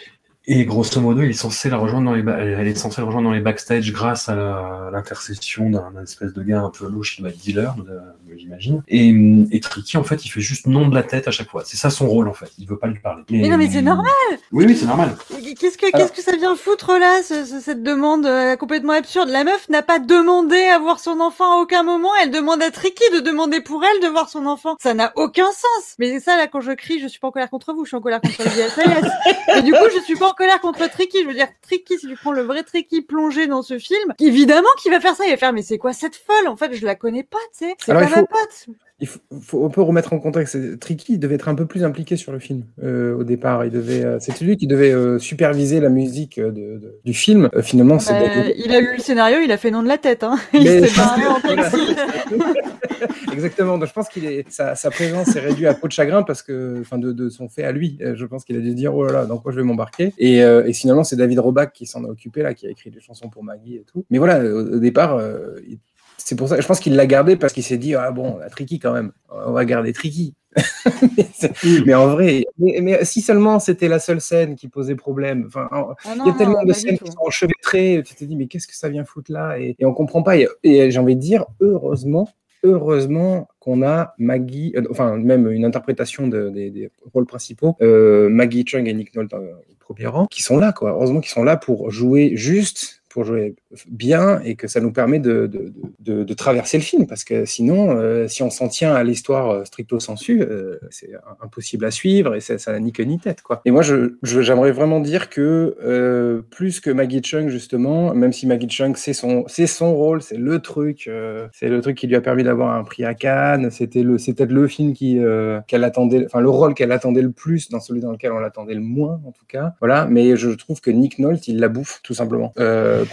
et grosso modo, il est censé la rejoindre dans les elle est censée le rejoindre dans les backstage grâce à la- l'intercession d'un espèce de gars un peu louche qui doit être dealer, de- j'imagine. Et, et Tricky, en fait, il fait juste nom de la tête à chaque fois. C'est ça son rôle, en fait. Il veut pas lui parler. Mais non, mais c'est normal. Oui, oui, c'est normal. Qu'est-ce que, qu'est-ce que ça vient foutre là, ce- ce- cette demande euh, complètement absurde? La meuf n'a pas demandé à voir son enfant à aucun moment. Elle demande à Tricky de demander pour elle de voir son enfant. Ça n'a aucun sens. Mais c'est ça là, quand je crie, je suis pas en colère contre vous, je suis en colère contre le DSLS. Et du coup, je suis pas en colère contre Tricky. Je veux dire, Tricky, si tu prends le vrai Tricky plongé dans ce film, évidemment qu'il va faire ça. Il va faire, mais c'est quoi cette folle? En fait, je la connais pas, tu sais. C'est pas ma faut- pote. Il faut, faut- on peut remettre en contexte. Tricky il devait être un peu plus impliqué sur le film euh, au départ. Il devait, euh, c'est lui qui devait euh, superviser la musique euh, de- de- du film. Euh, finalement, c'est Bah, David- il a lu le scénario, il a fait nom de la tête. Hein. Il s'est barré en taxi. Exactement. Donc, je pense qu'il est sa, sa présence est réduite à peau de chagrin parce que, enfin, de, de son fait à lui. Euh, Je pense qu'il a dû se dire oh là là, dans quoi je vais m'embarquer? Et, euh, et finalement, c'est David Roback qui s'en a occupé là, qui a écrit des chansons pour Maggie et tout. Mais voilà, au, au départ, euh, il- c'est pour ça. Je pense qu'il l'a gardé parce qu'il s'est dit ah bon, la Tricky quand même. On va garder Tricky. mais, en vrai, mais, mais si seulement c'était la seule scène qui posait problème. Enfin, Ah il y a tellement non, de scènes qui sont enchevêtrées, tu te dis, mais qu'est-ce que ça vient foutre là? Et, et on comprend pas. Et, et j'ai envie de dire, heureusement, heureusement qu'on a Maggie, euh, enfin, même une interprétation de- des, des rôles principaux, euh, Maggie Chung et Nick Nolte euh, au premier rang, qui sont là, quoi. Heureusement qu'ils sont là pour jouer juste pour jouer bien et que ça nous permet de, de, de, de traverser le film parce que sinon, euh, si on s'en tient à l'histoire euh, stricto sensu, euh, c'est impossible à suivre et ça ça n'a ni queue ni tête quoi. Et moi, je je- j'aimerais vraiment dire que euh, plus que Maggie Chung justement, même si Maggie Chung c'est son son rôle, c'est le truc, euh, c'est le truc qui lui a permis d'avoir un prix à Cannes, c'était c'était le film euh, qu'elle attendait, enfin le rôle qu'elle attendait le plus dans celui dans lequel on l'attendait le moins en tout cas. Voilà, mais je trouve que Nick Nolte il la bouffe tout simplement.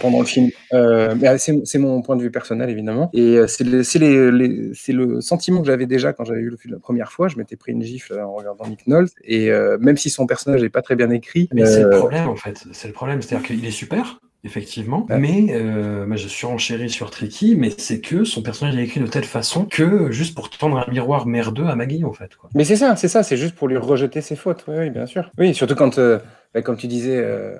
Pendant le film. Euh, mais c'est mon point de vue personnel, évidemment. Et euh, c'est le, les- les- le sentiment que j'avais déjà quand j'avais vu le film la première fois. Je m'étais pris une gifle en regardant Nick Nolte. Et euh, même si son personnage n'est pas très bien écrit, Mais c'est le euh, problème, en fait. C'est le problème. C'est-à-dire qu'il est super, effectivement, Ouais. mais euh, moi, je suis enchéri sur Tricky, mais c'est que son personnage est écrit de telle façon que juste pour tendre un miroir merdeux à Maggie, en fait. Quoi. Mais c'est ça, c'est ça, c'est juste pour lui rejeter ses fautes, oui, oui, bien sûr. Oui, surtout quand, euh, bah, comme tu disais, euh,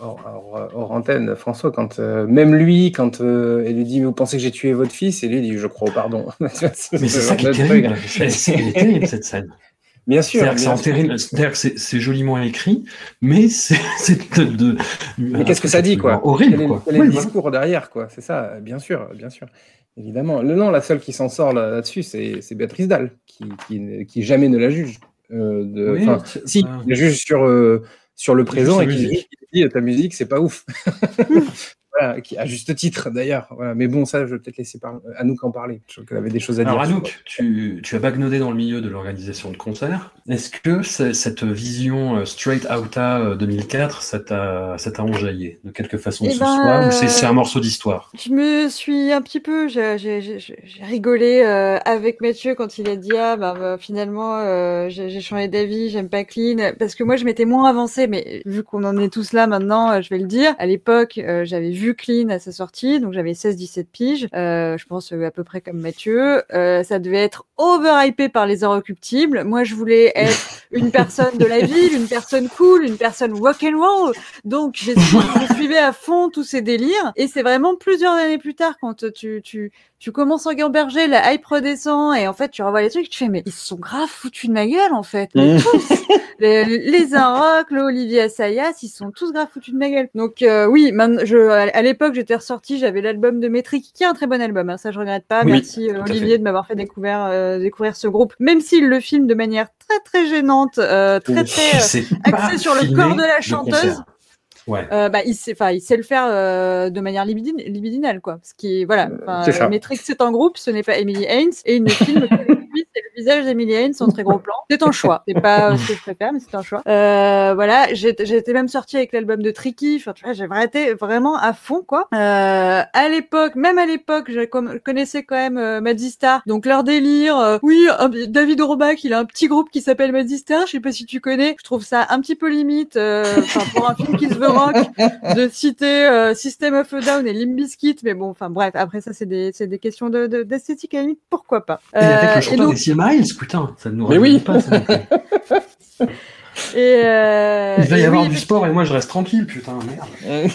hors, hors- hors antenne, François, quand euh, même lui, quand euh, il lui dit, vous pensez que j'ai tué votre fils, et lui dit, je crois au pardon. Mais c'est Ce ça qui est terrible. C'est- c'est- terrible, cette scène. Bien sûr. C'est-à-dire que c'est que c'est c'est joliment écrit, mais c'est c'est de, de- Mais qu'est-ce que ça dit, quoi? Horrible, Quel est, quoi. quel est Oui, le voilà. discours derrière, quoi? C'est ça, bien sûr, bien sûr. Évidemment. Le non, la seule qui s'en sort là- là-dessus, c'est c'est Béatrice Dalle, qui, qui, qui jamais ne la juge. Euh, de, Oui, enfin, c'est- si, euh, la juge sur, euh, sur le présent et qui dit ta musique, c'est pas ouf. voilà, qui, à juste titre d'ailleurs. Voilà. Mais bon, ça, je vais peut-être laisser par... Anouk en parler. Je crois qu'elle avait des choses à dire. Alors Anouk, tu, tu as bagnodé dans le milieu de l'organisation de concerts. Est-ce que cette vision euh, Straight Outta euh, 2004, ça t'a enjaillé de quelque façon que Eh ce ben, soit, ou c'est euh, un morceau d'histoire? Je me suis un petit peu, j'ai rigolé euh, avec Mathieu quand il a dit ah bah, bah, finalement euh, j'ai changé d'avis, j'aime pas Clean parce que moi je m'étais moins avancée, mais vu qu'on en est tous là maintenant, euh, je vais le dire. À l'époque, euh, j'avais vu Clean à sa sortie, donc j'avais 16-17 piges, euh, je pense euh, à peu près comme Mathieu. Euh, ça devait être overhypé par les inrecuptibles. Moi je voulais être une personne de la ville, une personne cool, une personne rock and roll. Donc j'ai je suivais à fond tous ces délires et c'est vraiment plusieurs années plus tard quand tu tu tu commences à gamberger, la hype redescend et en fait tu revois les trucs, tu fais mais ils se sont grave foutus de ma gueule en fait. Mais Mmh. tous les, les Inrock, le Olivier Assayas, ils sont tous grave foutus de ma gueule. Donc euh, oui, je à l'époque j'étais ressortie, j'avais l'album de Metric qui est un très bon album, hein, ça je regrette pas. Oui, Merci euh, Olivier de m'avoir fait découvrir euh, découvrir ce groupe, même s'il le filme de manière très très gênante, euh, très très euh, C'est axé pas sur le corps de la chanteuse. Ouais. Euh, bah, il sait, enfin, il sait le faire euh, de manière libidine, libidinale, quoi. Ce qui est, voilà. Enfin, c'est ça. euh, Matrix, c'est un groupe, ce n'est pas Emily Haynes, et il ne filme que lui, c'est le visage d'Emily Haynes en très gros plan. C'est un choix. C'est pas ce que je préfère, mais c'est un choix. Euh, voilà. Été même sortie avec l'album de Tricky. Enfin, tu vois, j'ai vraiment été vraiment à fond, quoi. Euh, à l'époque, même à l'époque, je connaissais quand même euh, Madistar. Donc leur délire. euh, oui, David Orbach, il a un petit groupe qui s'appelle Madistar. Je sais pas si tu connais. Je trouve ça un petit peu limite. euh, Enfin, pour un film qui se veut rock de citer euh, System of a Down et Limp Bizkit, mais bon, enfin bref, après ça c'est des, des questions de, de- d'esthétique à la limite, pourquoi pas. Euh, et donc, des Miles, putain, ça ne nous Mais oui. pas. Ça et, euh, Il va y et avoir oui, du sport et moi je reste tranquille, putain, merde.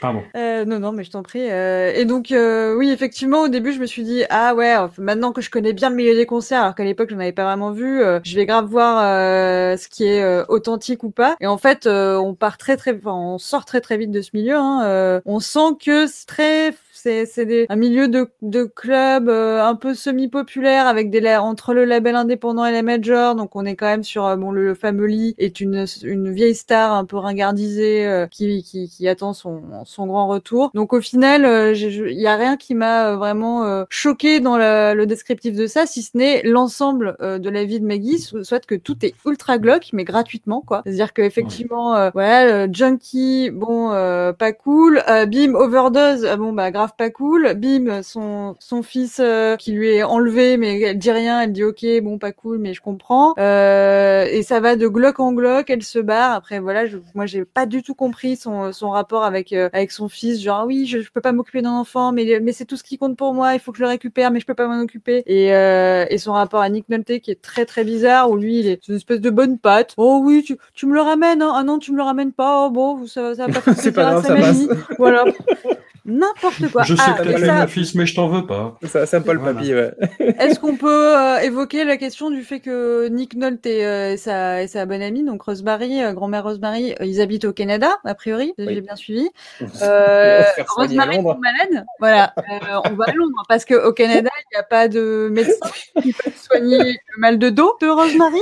Pardon. Euh, non, non, mais je t'en prie. euh, et donc, euh, oui, effectivement, au début, je me suis dit, ah ouais, maintenant que je connais bien le milieu des concerts, alors qu'à l'époque, je n'en avais pas vraiment vu, euh, je vais grave voir euh, ce qui est euh, authentique ou pas. Et en fait, euh, on part très, très, enfin, on sort très, très vite de ce milieu. Hein, euh, on sent que c'est très c'est un milieu de, de club euh, un peu semi-populaire avec des la- entre le label indépendant et les majors. Donc on est quand même sur euh, bon le, le fameux est une une vieille star un peu ringardisée euh, qui, qui qui attend son son grand retour. Donc au final, euh, il y a rien qui m'a euh, vraiment euh, choqué dans le, le descriptif de ça, si ce n'est l'ensemble euh, de la vie de Maggie, so- soit que tout est ultra glauque mais gratuitement quoi. C'est-à-dire que effectivement, euh, voilà, junkie, bon, euh, pas cool. Euh, Bim overdose, bon bah grave pas cool. Bim son son fils euh, qui lui est enlevé, mais elle dit rien, elle dit ok, bon pas cool, mais je comprends. Euh, et ça va de glauque en glauque, elle se barre. Après voilà, je, moi j'ai pas du tout compris son son rapport avec euh, avec son fils, genre oui, je, je peux pas m'occuper d'un enfant, mais mais c'est tout ce qui compte pour moi, il faut que je le récupère, mais je peux pas m'en occuper. Et et son rapport à Nick Nolte qui est très très bizarre, où lui il est une espèce de bonne patte. Oh oui, tu tu me le ramènes, hein. ah non tu me le ramènes pas, oh bon ça ça va pas faire C'est pas grave, sa ça passe. Voilà. N'importe quoi. Je sais Ah, que t'as tué ça, mon fils, mais je t'en veux pas. Ça, c'est un peu le Voilà. papy, ouais. Est-ce qu'on peut euh, évoquer la question du fait que Nick Nolte et, euh, et sa, et sa bonne amie, donc Rosemary, euh, grand-mère Rosemary, euh, ils habitent au Canada, a priori, Oui. j'ai bien suivi. Euh, Rosemary tombe malade, voilà, euh, on va à Londres parce qu'au Canada, il n'y a pas de médecin qui peut soigner le mal de dos de Rosemary.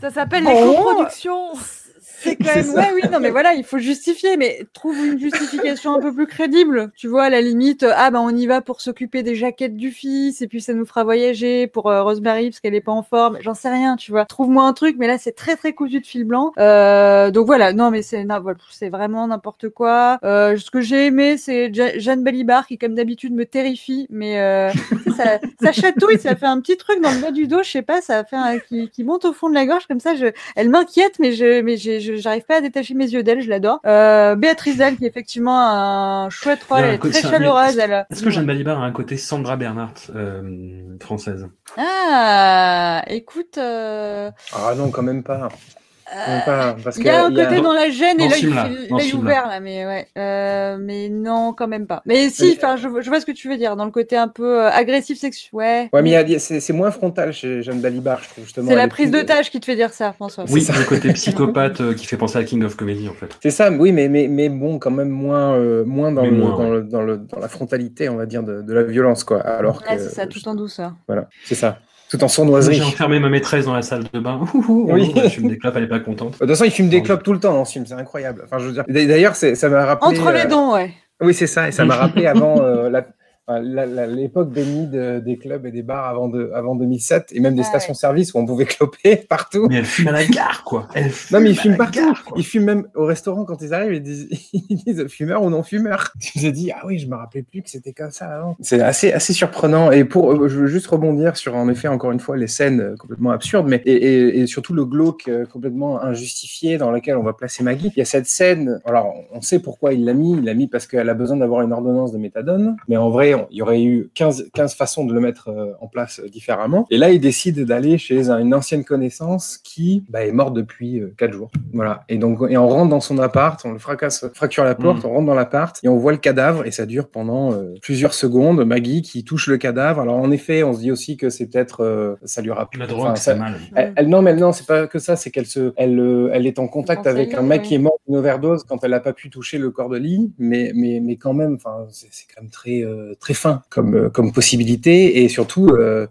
Ça s'appelle les Oh. coproductions. C'est quand même, ouais, oui, non, mais voilà, il faut justifier, mais trouve une justification un peu plus crédible. Tu vois, à la limite, euh, ah ben on y va pour s'occuper des jaquettes du fils, et puis ça nous fera voyager pour euh, Rosemary parce qu'elle est pas en forme. J'en sais rien, tu vois. Trouve-moi un truc, mais là c'est très très cousu de fil blanc. Euh, donc voilà, non, mais c'est c'est vraiment n'importe quoi. Euh, ce que j'ai aimé, c'est Jeanne Balibar qui, comme d'habitude, me terrifie, mais euh, ça, ça chatouille, ça fait un petit truc dans le bas du dos, je sais pas, ça fait un, qui, qui monte au fond de la gorge comme ça. Je, elle m'inquiète, mais je, mais j'ai- j'arrive pas à détacher mes yeux d'elle, je l'adore. Euh, Béatrice Dalle, qui est effectivement un chouette rôle, elle est très chaleureuse. Elle... Est-ce que Jeanne Balibar a un côté Sandra Bernhardt euh, française? Ah, écoute, euh, Ah non, quand même pas. Parce Il y a un a- côté dans la gêne dans et l'œil ouvert là, mais ouais. Euh, mais non, quand même pas. Mais si, enfin, je, vois- je vois ce que tu veux dire dans le côté un peu euh, agressif sexuel. Ouais. Ouais, mais il y a- il y a- c'est c'est moins frontal chez Jeanne Balibar, je trouve justement. C'est la prise de tâche qui te fait dire ça, François. Oui, C'est le côté psychopathe euh, qui fait penser à King of Comedy en fait. C'est ça, oui, mais, mais, mais bon, quand même moins, euh, moins, dans, Mais le, moins, dans, ouais. le, dans, le- dans la frontalité, on va dire, de, de la violence, quoi. Alors Ouais, que, c'est ça, tout en douceur. Voilà, c'est ça. Tout en sournoiserie. J'ai enfermé ma maîtresse dans la salle de bain. Ouh, ouh, Oui. Elle fume des clopes, elle est pas contente. De toute façon, il fume des clopes tout le temps dans ce film, c'est incroyable. Enfin, je veux dire. D'ailleurs, ça m'a rappelé. Entre les euh, dents, ouais. Oui, c'est ça, et ça m'a rappelé avant euh, la- l'époque bénie de- des clubs et des bars avant, de, avant 2007, et même des ouais. stations-service où on pouvait cloper partout. Mais elle fume à la gare, quoi. Elle Non, mais ils fument partout. gare. Ils fument même au restaurant quand ils arrivent. Ils disent, ils disent fumeur ou non fumeur. Je me dit, ah oui, je me rappelais plus que c'était comme ça avant. C'est assez, assez surprenant. Et pour, euh, je veux juste rebondir sur, en effet, encore une fois, les scènes euh, complètement absurdes, mais et, et- et surtout le glauque euh, complètement injustifié dans lequel on va placer Maggie. Il y a cette scène. Alors, on sait pourquoi il l'a mis. Il l'a mis parce qu'elle a besoin d'avoir une ordonnance de méthadone. Mais en vrai, il y aurait eu 15, 15 façons de le mettre euh, en place euh, différemment. Et là, il décide d'aller chez un- une ancienne connaissance qui bah, est morte depuis 4 jours. Voilà. Et donc, et on rentre dans son appart, on le fracasse, fracture la porte, Mm. on rentre dans l'appart et on voit le cadavre et ça dure pendant euh, plusieurs secondes. Maggie qui touche le cadavre. Alors, en effet, on se dit aussi que c'est peut-être, euh, ça lui rappelle. La drogue, enfin, ça- mal. elle, elle- non, mais non, c'est pas que ça, c'est qu'elle se, elle, euh, elle est en contact avec un mec qui est mort d'une overdose quand elle n'a pas pu toucher le corps de Lee, mais, mais, mais quand même, enfin, c'est quand même très, euh, très fin comme, euh, comme possibilité et surtout, euh,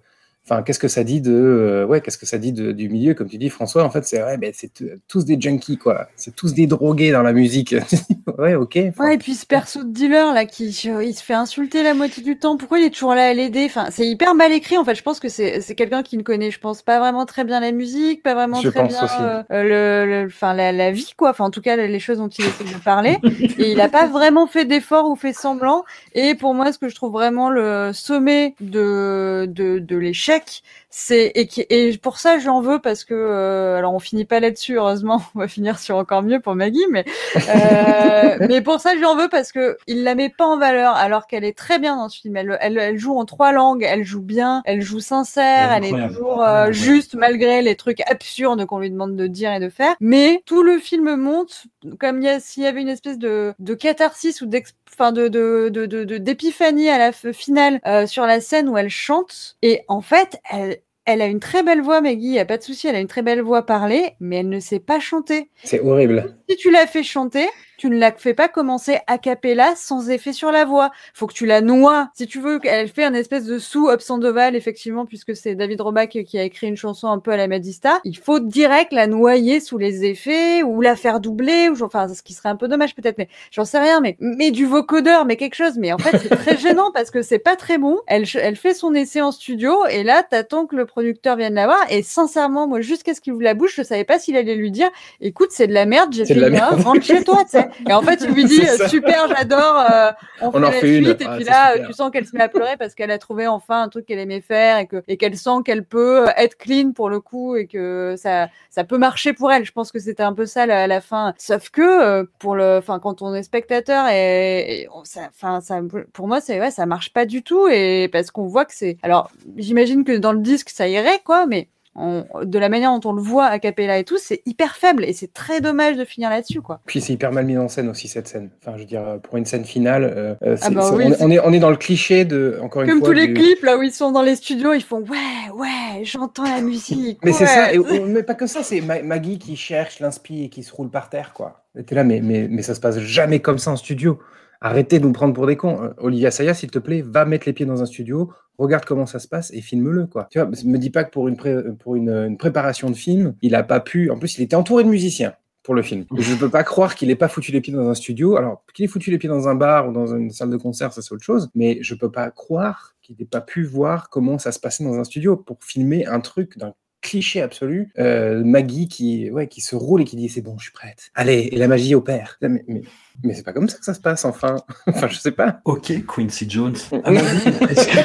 Enfin, qu'est-ce que ça dit de, euh, ouais, qu'est-ce que ça dit de- du milieu, comme tu dis, François. En fait, c'est ouais, ben, c'est tous des junkies, quoi. C'est tous des drogués dans la musique. ouais, ok. Ouais, et puis ce perso de dealer là, qui il se fait insulter la moitié du temps. Pourquoi il est toujours là à l'aider? Enfin, c'est hyper mal écrit. En fait, je pense que c'est c'est quelqu'un qui ne connaît, je pense, pas vraiment très bien la musique, pas vraiment Je très bien euh, le, le- enfin la, la vie quoi. Enfin, en tout cas, les choses dont il essaie de parler. et il a pas vraiment fait d'efforts ou fait semblant. Et pour moi, ce que je trouve vraiment le sommet de de, de l'échec, échec c'est et, et pour ça j'en veux parce que euh, alors on finit pas là-dessus heureusement. On va finir sur encore mieux pour Maggie mais euh, mais pour ça j'en veux parce que il la met pas en valeur alors qu'elle est très bien dans ce film. Elle, elle, elle joue en trois langues. Elle joue bien. Elle joue sincère. Elle est toujours euh, juste malgré les trucs absurdes qu'on lui demande de dire et de faire. Mais tout le film monte comme s'il y avait une espèce de, de catharsis ou d'ex enfin de de de de- de- d'épiphanie à la finale euh, sur la scène où elle chante. Et en fait elle elle a une très belle voix, Maggie, y a pas de souci, elle a une très belle voix parlée, mais elle ne sait pas chanter. C'est horrible. Si tu la fais chanter, tu ne la fais pas commencer a cappella sans effet sur la voix. Faut que tu la noies. Si tu veux, elle fait un espèce de sous Sandoval, effectivement, puisque c'est David Roback qui a écrit une chanson un peu à la Madista. Il faut direct la noyer sous les effets ou la faire doubler, ou enfin, ce qui serait un peu dommage peut-être, mais j'en sais rien, mais, mais du vocodeur, mais quelque chose. Mais en fait, c'est très gênant parce que c'est pas très bon. Elle, elle fait son essai en studio et là, t'attends que le producteur vienne la voir. Et sincèrement, moi, jusqu'à ce qu'il ouvre la bouche, je savais pas s'il allait lui dire, écoute, c'est de la merde, j'ai fait de la merde. rentre chez toi, tu sais. Et en fait, il lui euh, ça. super, j'adore, euh, on, On fait en la fait une. suite. Et Ah, puis là, super. tu sens qu'elle se met à pleurer parce qu'elle a trouvé enfin un truc qu'elle aimait faire et que et qu'elle sent qu'elle peut être clean pour le coup et que ça ça peut marcher pour elle. Je pense que c'était un peu ça la- à la fin. Sauf que euh, pour le, enfin quand on est spectateur et, et on- ça, enfin ça, pour moi c'est ouais ça marche pas du tout et parce qu'on voit que c'est. Alors j'imagine que dans le disque ça irait quoi, mais on- de la manière dont on le voit à Capella et tout, c'est hyper faible et c'est très dommage de finir là-dessus quoi. Puis c'est hyper mal mis en scène aussi cette scène. Enfin, je veux dire, pour une scène finale, euh, euh, Ah bah oui, on, est, on est dans le cliché de, encore une Comme fois, tous les du- clips là où ils sont dans les studios, ils font ouais, ouais, j'entends la musique. Mais c'est ça, et, mais pas que ça, c'est Ma- Maggie qui cherche l'inspi et qui se roule par terre, quoi. T'es là, mais, mais, mais ça se passe jamais comme ça en studio. Arrêtez de nous prendre pour des cons. Euh, Olivia Saya, s'il te plaît, va mettre les pieds dans un studio, regarde comment ça se passe et filme-le, quoi. Tu vois, me dis pas que pour une, préparation de film, il a pas pu. En plus, il était entouré de musiciens pour le film. Je ne peux pas croire qu'il ait pas foutu les pieds dans un studio. Alors, qu'il ait foutu les pieds dans un bar ou dans une salle de concert, ça c'est autre chose. Mais je peux pas croire qu'il n'ait pas pu voir comment ça se passait dans un studio pour filmer un truc d'un cliché absolu. Euh, Maggie qui, ouais, qui se roule et qui dit c'est bon, je suis prête. Allez, et la magie opère. Mais, mais, mais c'est pas comme ça que ça se passe, enfin. enfin, je sais pas. Ok, Quincy Jones. À mon avis, Est-ce que,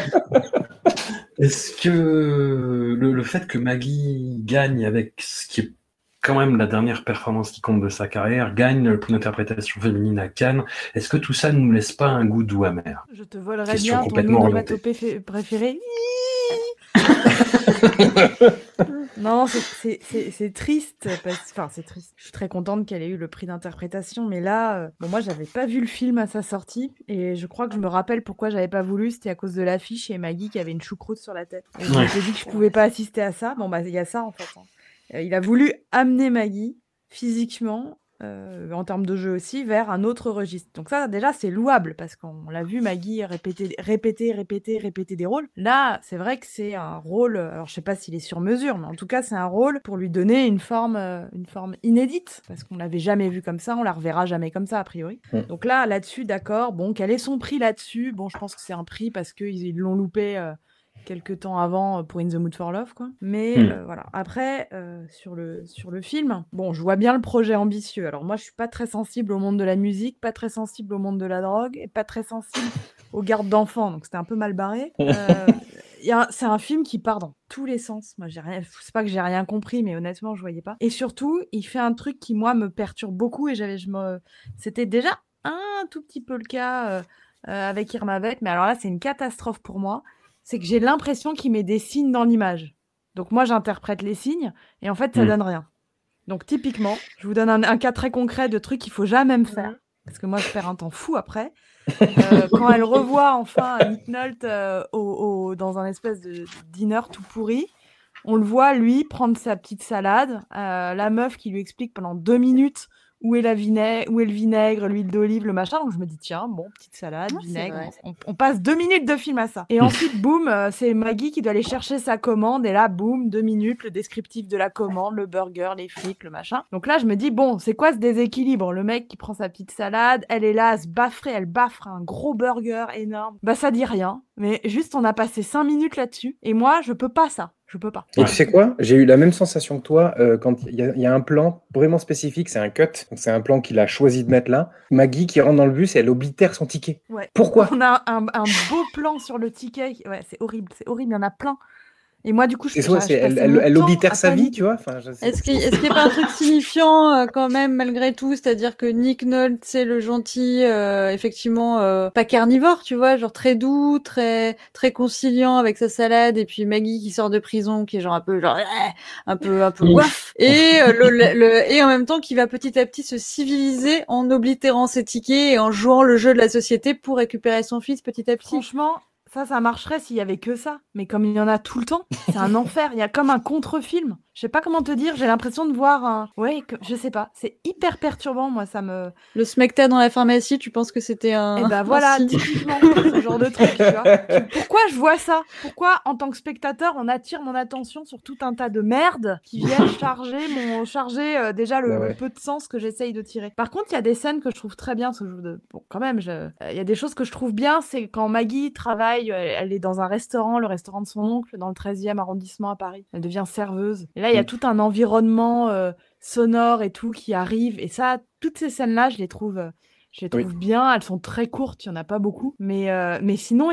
est-ce que le, le fait que Maggie gagne avec ce qui est quand même la dernière performance qui compte de sa carrière, gagne le prix d'interprétation féminine à Cannes, est-ce que tout ça ne nous laisse pas un goût doux amer? Je te volerai Question bien ton complètement préféré. Non, c'est- triste. Enfin, c'est triste. Je suis très contente qu'elle ait eu le prix d'interprétation, mais là, euh, bon, moi, j'avais pas vu le film à sa sortie, et je crois que je me rappelle pourquoi j'avais pas voulu. C'était à cause de l'affiche et Maggie qui avait une choucroute sur la tête. Et je Ouais. dit que je pouvais pas assister à ça. Bon, bah, il y a ça en fait. hein. Euh, il a voulu amener Maggie physiquement. Euh, en termes de jeu aussi, vers un autre registre. Donc ça, déjà, c'est louable, parce qu'on l'a vu Maggie répéter, répéter, répéter, répéter des rôles. Là, c'est vrai que c'est un rôle, alors je sais pas s'il est sur mesure, mais en tout cas, c'est un rôle pour lui donner une forme, euh, une forme inédite, parce qu'on l'avait jamais vu comme ça, on la reverra jamais comme ça, a priori. Mm. Donc là, là-dessus, d'accord, bon, quel est son prix là-dessus? Bon, je pense que c'est un prix parce qu'ils ils l'ont loupé... euh, quelques temps avant euh, pour In the Mood for Love quoi. Mais Hmm. euh, voilà. Après euh, sur le sur le film bon je vois bien le projet ambitieux. Alors moi je suis pas très sensible au monde de la musique pas très sensible au monde de la drogue et pas très sensible aux gardes d'enfants. Donc c'était un peu mal barré. Euh, c'est un film qui part dans tous les sens. Moi j'ai rien c'est pas que j'ai rien compris mais honnêtement je voyais pas. Et surtout il fait un truc qui moi me perturbe beaucoup et j'avais je me c'était déjà un tout petit peu le cas euh, avec Irma Vett mais alors là c'est une catastrophe pour moi c'est que j'ai l'impression qu'il met des signes dans l'image. Donc moi, j'interprète les signes et en fait, ça Mm. donne rien. Donc typiquement, je vous donne un, un cas très concret de trucs qu'il faut jamais me faire parce que moi, je perds un temps fou après. Euh, quand elle revoit enfin Nick Nolte euh, au- au- dans un espèce de dîner tout pourri, on le voit lui prendre sa petite salade, euh, la meuf qui lui explique pendant deux minutes où est la vinaigre, où est le vinaigre, l'huile d'olive, le machin. Donc je me dis tiens, bon, petite salade, c'est vinaigre. On, on passe deux minutes de film à ça. Et ensuite, boum, euh, c'est Maggie qui doit aller chercher sa commande. Et là, boum, deux minutes, le descriptif de la commande, le burger, les frites, le machin. Donc là, je me dis bon, c'est quoi ce déséquilibre? Le mec qui prend sa petite salade, elle est là à se baffrer, elle baffre un gros burger énorme. Bah ça dit rien. Mais juste, on a passé cinq minutes là-dessus. Et moi, je peux pas ça. Je peux pas. Et tu sais quoi? J'ai eu la même sensation que toi euh, quand il y, a- il y a un plan vraiment spécifique, c'est un cut. Donc c'est un plan qu'il a choisi de mettre là. Maggie qui rentre dans le bus et elle oblitère son ticket. Ouais. Pourquoi? On a un, un beau plan sur le ticket. Ouais, c'est horrible, c'est horrible, il y en a plein. Et moi, du coup, je C'est soit je c'est- elle, elle, elle à sa vie, tu vois enfin, je Est-ce qu'il est-ce qu'il y a pas un truc signifiant euh, quand même malgré tout, c'est-à-dire que Nick Nolte c'est le gentil, euh, effectivement euh, pas carnivore, tu vois, genre très doux, très très conciliant avec sa salade, et puis Maggie qui sort de prison, qui est genre un peu genre eh, un peu un peu ouaf, et euh, le, le- le- et en même temps qui va petit à petit se civiliser en oblitérant ses tickets et en jouant le jeu de la société pour récupérer son fils petit à petit. Franchement, ça, ça marcherait s'il y avait que ça. Mais comme il y en a tout le temps, c'est un enfer. Il y a comme un contre-film. Je sais pas comment te dire. J'ai l'impression de voir un. Ouais, que... je sais pas. C'est hyper perturbant. Moi, ça me. Le smecta dans la pharmacie, tu penses que c'était un Et ben voilà, typiquement, ce genre de truc, tu vois. Pourquoi je vois ça? Pourquoi, en tant que spectateur, on attire mon attention sur tout un tas de merde qui viennent charger mon charger euh, déjà le, Bah ouais. le peu de sens que j'essaye de tirer. Par contre, il y a des scènes que je trouve très bien. parce que je- de- Bon, quand même, je- euh, il y a des choses que je trouve bien. C'est quand Maggie travaille, elle, elle est dans un restaurant, le restaurant de son oncle, dans le 13e arrondissement à Paris. Elle devient serveuse. Et là, il y a Mm. tout un environnement euh, sonore et tout qui arrive. Et ça, toutes ces scènes-là, je les trouve. Je les Oui. trouve bien, elles sont très courtes, il n'y en a pas beaucoup. Mais, euh, mais sinon,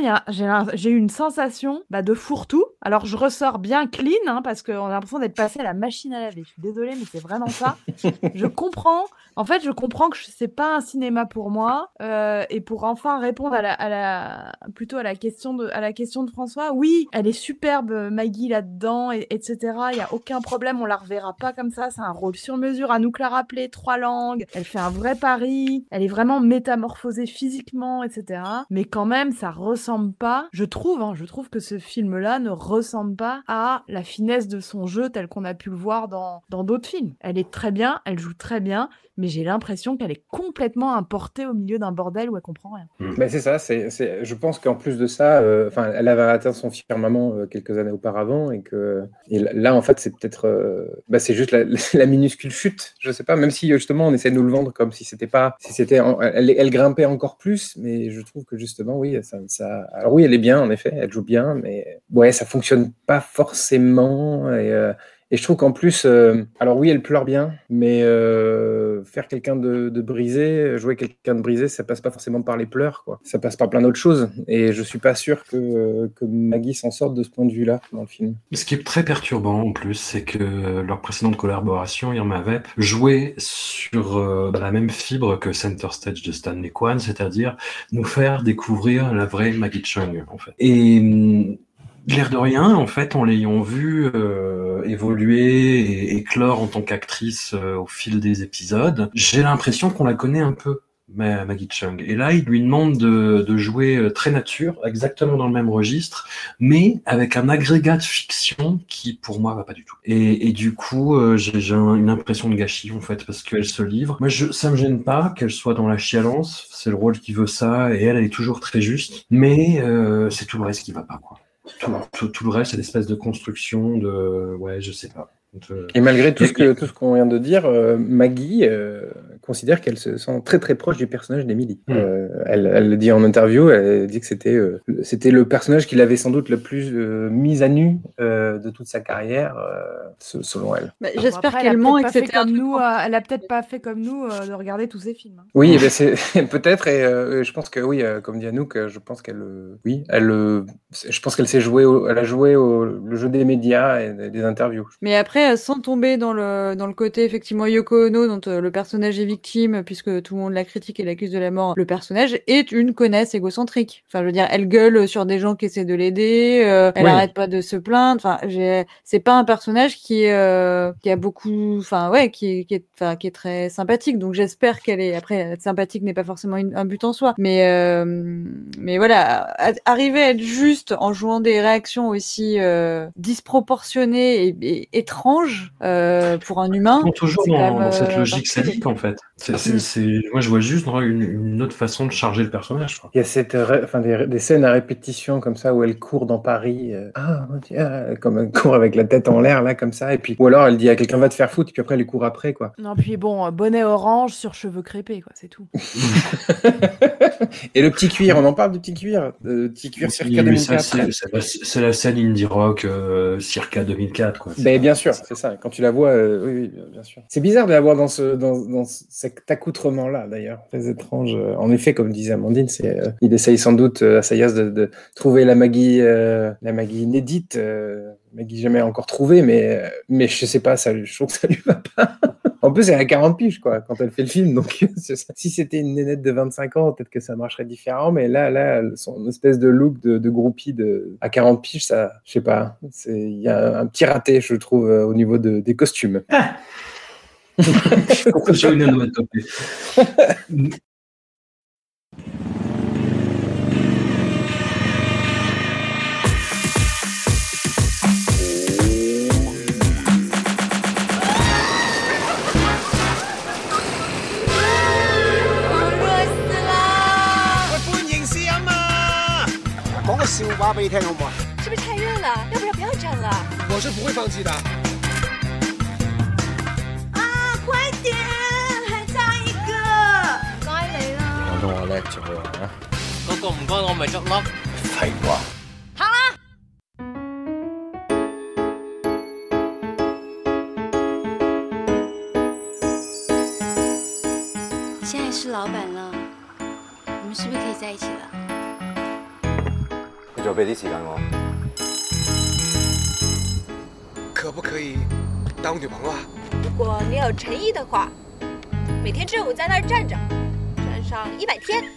j'ai eu une sensation bah, de fourre-tout. Alors, je ressors bien clean, hein, parce qu'on a l'impression d'être passé à la machine à laver. Je suis désolée, mais c'est vraiment ça. je comprends. En fait, je comprends que c'est pas un cinéma pour moi. euh, et pour enfin répondre à la, à la- plutôt à la question de, à la question de François, oui, elle est superbe, Maggie là-dedans, et- etc. Il y a aucun problème, on la reverra pas comme ça. C'est un rôle sur mesure. À nous que l'a rappelé, trois langues. Elle fait un vrai pari. Elle est vraiment métamorphosée physiquement, etc. Mais quand même, ça ressemble pas. Je trouve, hein, je trouve que ce film-là ne ressemble pas à la finesse de son jeu tel qu'on a pu le voir dans dans d'autres films. Elle est très bien, elle joue très bien, mais j'ai l'impression qu'elle est complètement importée au milieu d'un bordel où elle comprend rien. Ben, c'est ça, c'est, je pense qu'en plus de ça, euh, enfin, elle avait atteint son firmament euh, quelques années auparavant et que et là, en fait, c'est peut-être, euh, bah, c'est juste la, la minuscule chute. Je sais pas, même si euh, justement on essaie de nous le vendre comme si c'était pas, si c'était, elle, elle grimpait encore plus, mais je trouve que justement, oui, ça, ça, alors oui, elle est bien en effet, elle joue bien, mais ouais, ça fonctionne pas forcément et euh, et je trouve qu'en plus, euh, alors oui, elle pleure bien, mais euh, faire quelqu'un de, de brisé, jouer quelqu'un de brisé, ça passe pas forcément par les pleurs, quoi. Ça passe par plein d'autres choses. Et je suis pas sûr que, que Maggie s'en sorte de ce point de vue-là dans le film. Ce qui est très perturbant en plus, c'est que leur précédente collaboration, Irma Vep, jouait sur euh, la même fibre que Center Stage de Stanley Kwan, c'est-à-dire nous faire découvrir la vraie Maggie Chung, en fait. Et hum, L'air de rien, en fait, en l'ayant vu euh, évoluer et éclore en tant qu'actrice euh, au fil des épisodes, j'ai l'impression qu'on la connaît un peu. Ma- Maggie Chung. Et là, il lui demande de, de jouer euh, très nature, exactement dans le même registre, mais avec un agrégat de fiction qui, pour moi, va pas du tout. Et, et du coup, euh, j'ai j'ai un- une impression de gâchis, en fait, parce qu'elle se livre. Moi, je, ça me gêne pas qu'elle soit dans la chialance, c'est le rôle qui veut ça, et elle, elle est toujours très juste, mais euh, c'est tout le reste qui va pas, quoi. Tout, tout, le reste, c'est l'espèce de construction de... Ouais, je sais pas. De- Et malgré tout ce que tout ce qu'on vient de dire, euh, Maggie euh, considère qu'elle se sent très très proche du personnage d'Emily. Mm. Euh, elle, elle le dit en interview, elle dit que c'était euh, c'était le personnage qui l'avait sans doute le plus euh, mis à nu euh, de toute sa carrière, euh, se- selon elle. Bah, J'espère qu'elle ment peut-être et pas que fait c'était un comme nous. euh, elle a peut-être pas fait comme nous euh, de regarder tous ces films. hein. Oui, eh ben c'est peut-être et euh, je pense que oui, euh, comme dit Anouk, euh, je pense qu'elle euh, oui, elle euh, je pense qu'elle s'est jouée, au- elle a joué au, le jeu des médias et des, des interviews. Mais après, euh, sans tomber dans le, dans le côté effectivement Yoko Ono, dont euh, le personnage est victime, puisque tout le monde la critique et l'accuse de la mort, le personnage est une connaisse égocentrique. Enfin, je veux dire, elle gueule sur des gens qui essaient de l'aider, euh, elle Oui. arrête pas de se plaindre. Enfin, c'est pas un personnage qui, euh, qui a beaucoup, enfin ouais, qui, est- qui est, enfin, qui est très sympathique. Donc j'espère qu'elle est. Après, être sympathique n'est pas forcément une- un but en soi, mais mais voilà, arriver à être juste en jouant des réactions aussi disproportionnées et, et euh, pour un humain. sont toujours dans, quand même, dans cette euh, logique sadique, en fait. C'est- Moi, je vois juste une, une autre façon de charger le personnage. quoi. Il y a cette, ré- enfin, des, des scènes à répétition comme ça où elle court dans Paris, euh, ah, ah, comme elle court avec la tête en l'air là comme ça, et puis ou alors elle dit à quelqu'un va te faire foutre, puis après elle court après quoi. Non, puis bon, euh, bonnet orange sur cheveux crépés, quoi, c'est tout. et le petit cuir, on en parle du petit cuir, le petit cuir circa Oui, mais ça, 2004. c'est, la, scène indie rock euh, circa 2004. Quoi. Ben, bien sûr, c'est ça. Quand tu la vois, euh, oui, bien sûr. C'est bizarre de la voir dans, ce, dans, dans cet accoutrement-là, d'ailleurs. Très étrange. En effet, comme disait Amandine, euh, il essaye sans doute, euh, Assayas, de, trouver la Maggie, euh, la Maggie inédite, Maggie jamais encore trouvée, mais, mais je sais pas, ça, je trouve que ça lui va pas. En plus, elle a 40 piges, quoi, quand elle fait le film. Donc, si c'était une nénette de 25 ans, peut-être que ça marcherait différent. Mais là, là, son espèce de look de, de groupie de, à 40 piges, ça, je sais pas. c'est- Il y a un petit raté, je trouve, euh, au niveau de- des costumes. J'ai une onomatopée. 是不是太热了？要不然不要这样啊？我是不会放弃的。啊，快点，还差一个。唔該你啦。我當我叻咗啊！嗰個唔該我咪执笠。廢話。俾啲時間我。可不可以当我女朋友啊？如果你有诚意的话，每天中午在那儿站着，站上一百天。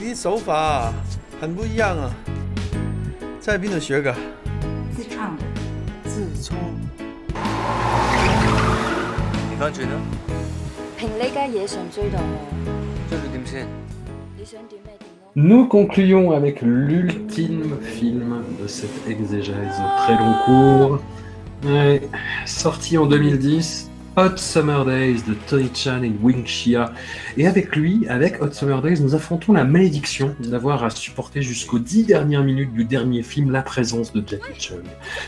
你的手法很不一样啊，在邊度学噶？自创的。自創。調翻轉啦，憑呢家嘢上追到我，追到點先？你想點咩點咯？ Nous concluons avec l'ultime film de cette exégèse au très long cours. Ouais, sorti en 2010, Hot Summer Days de Tony Chan et Wing Chia. Et avec lui, avec Hot Summer Days, nous affrontons la malédiction d'avoir à supporter jusqu'aux dix dernières minutes du dernier film la présence de Jackie Chan.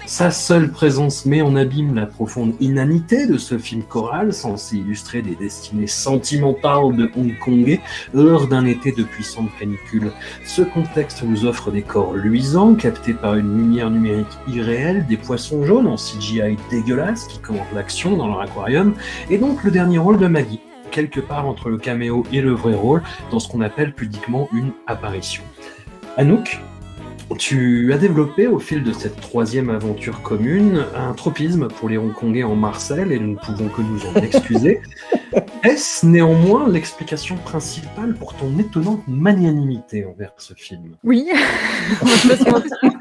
Sa seule présence met en abîme la profonde inanité de ce film choral censé illustrer des destinées sentimentales de Hongkongais lors d'un été de puissante canicule. Ce contexte nous offre des corps luisants, captés par une lumière numérique irréelle, des poissons jaunes en CGI dégueulasse qui commandent l'action dans leur aquarium, et donc le dernier rôle de Maggie, quelque part entre le caméo et le vrai rôle, dans ce qu'on appelle pudiquement une apparition. Anouk, tu as développé au fil de cette troisième aventure commune un tropisme pour les Hongkongais en Marcel, et nous ne pouvons que nous en excuser. Est-ce néanmoins l'explication principale pour ton étonnante magnanimité envers ce film? Oui.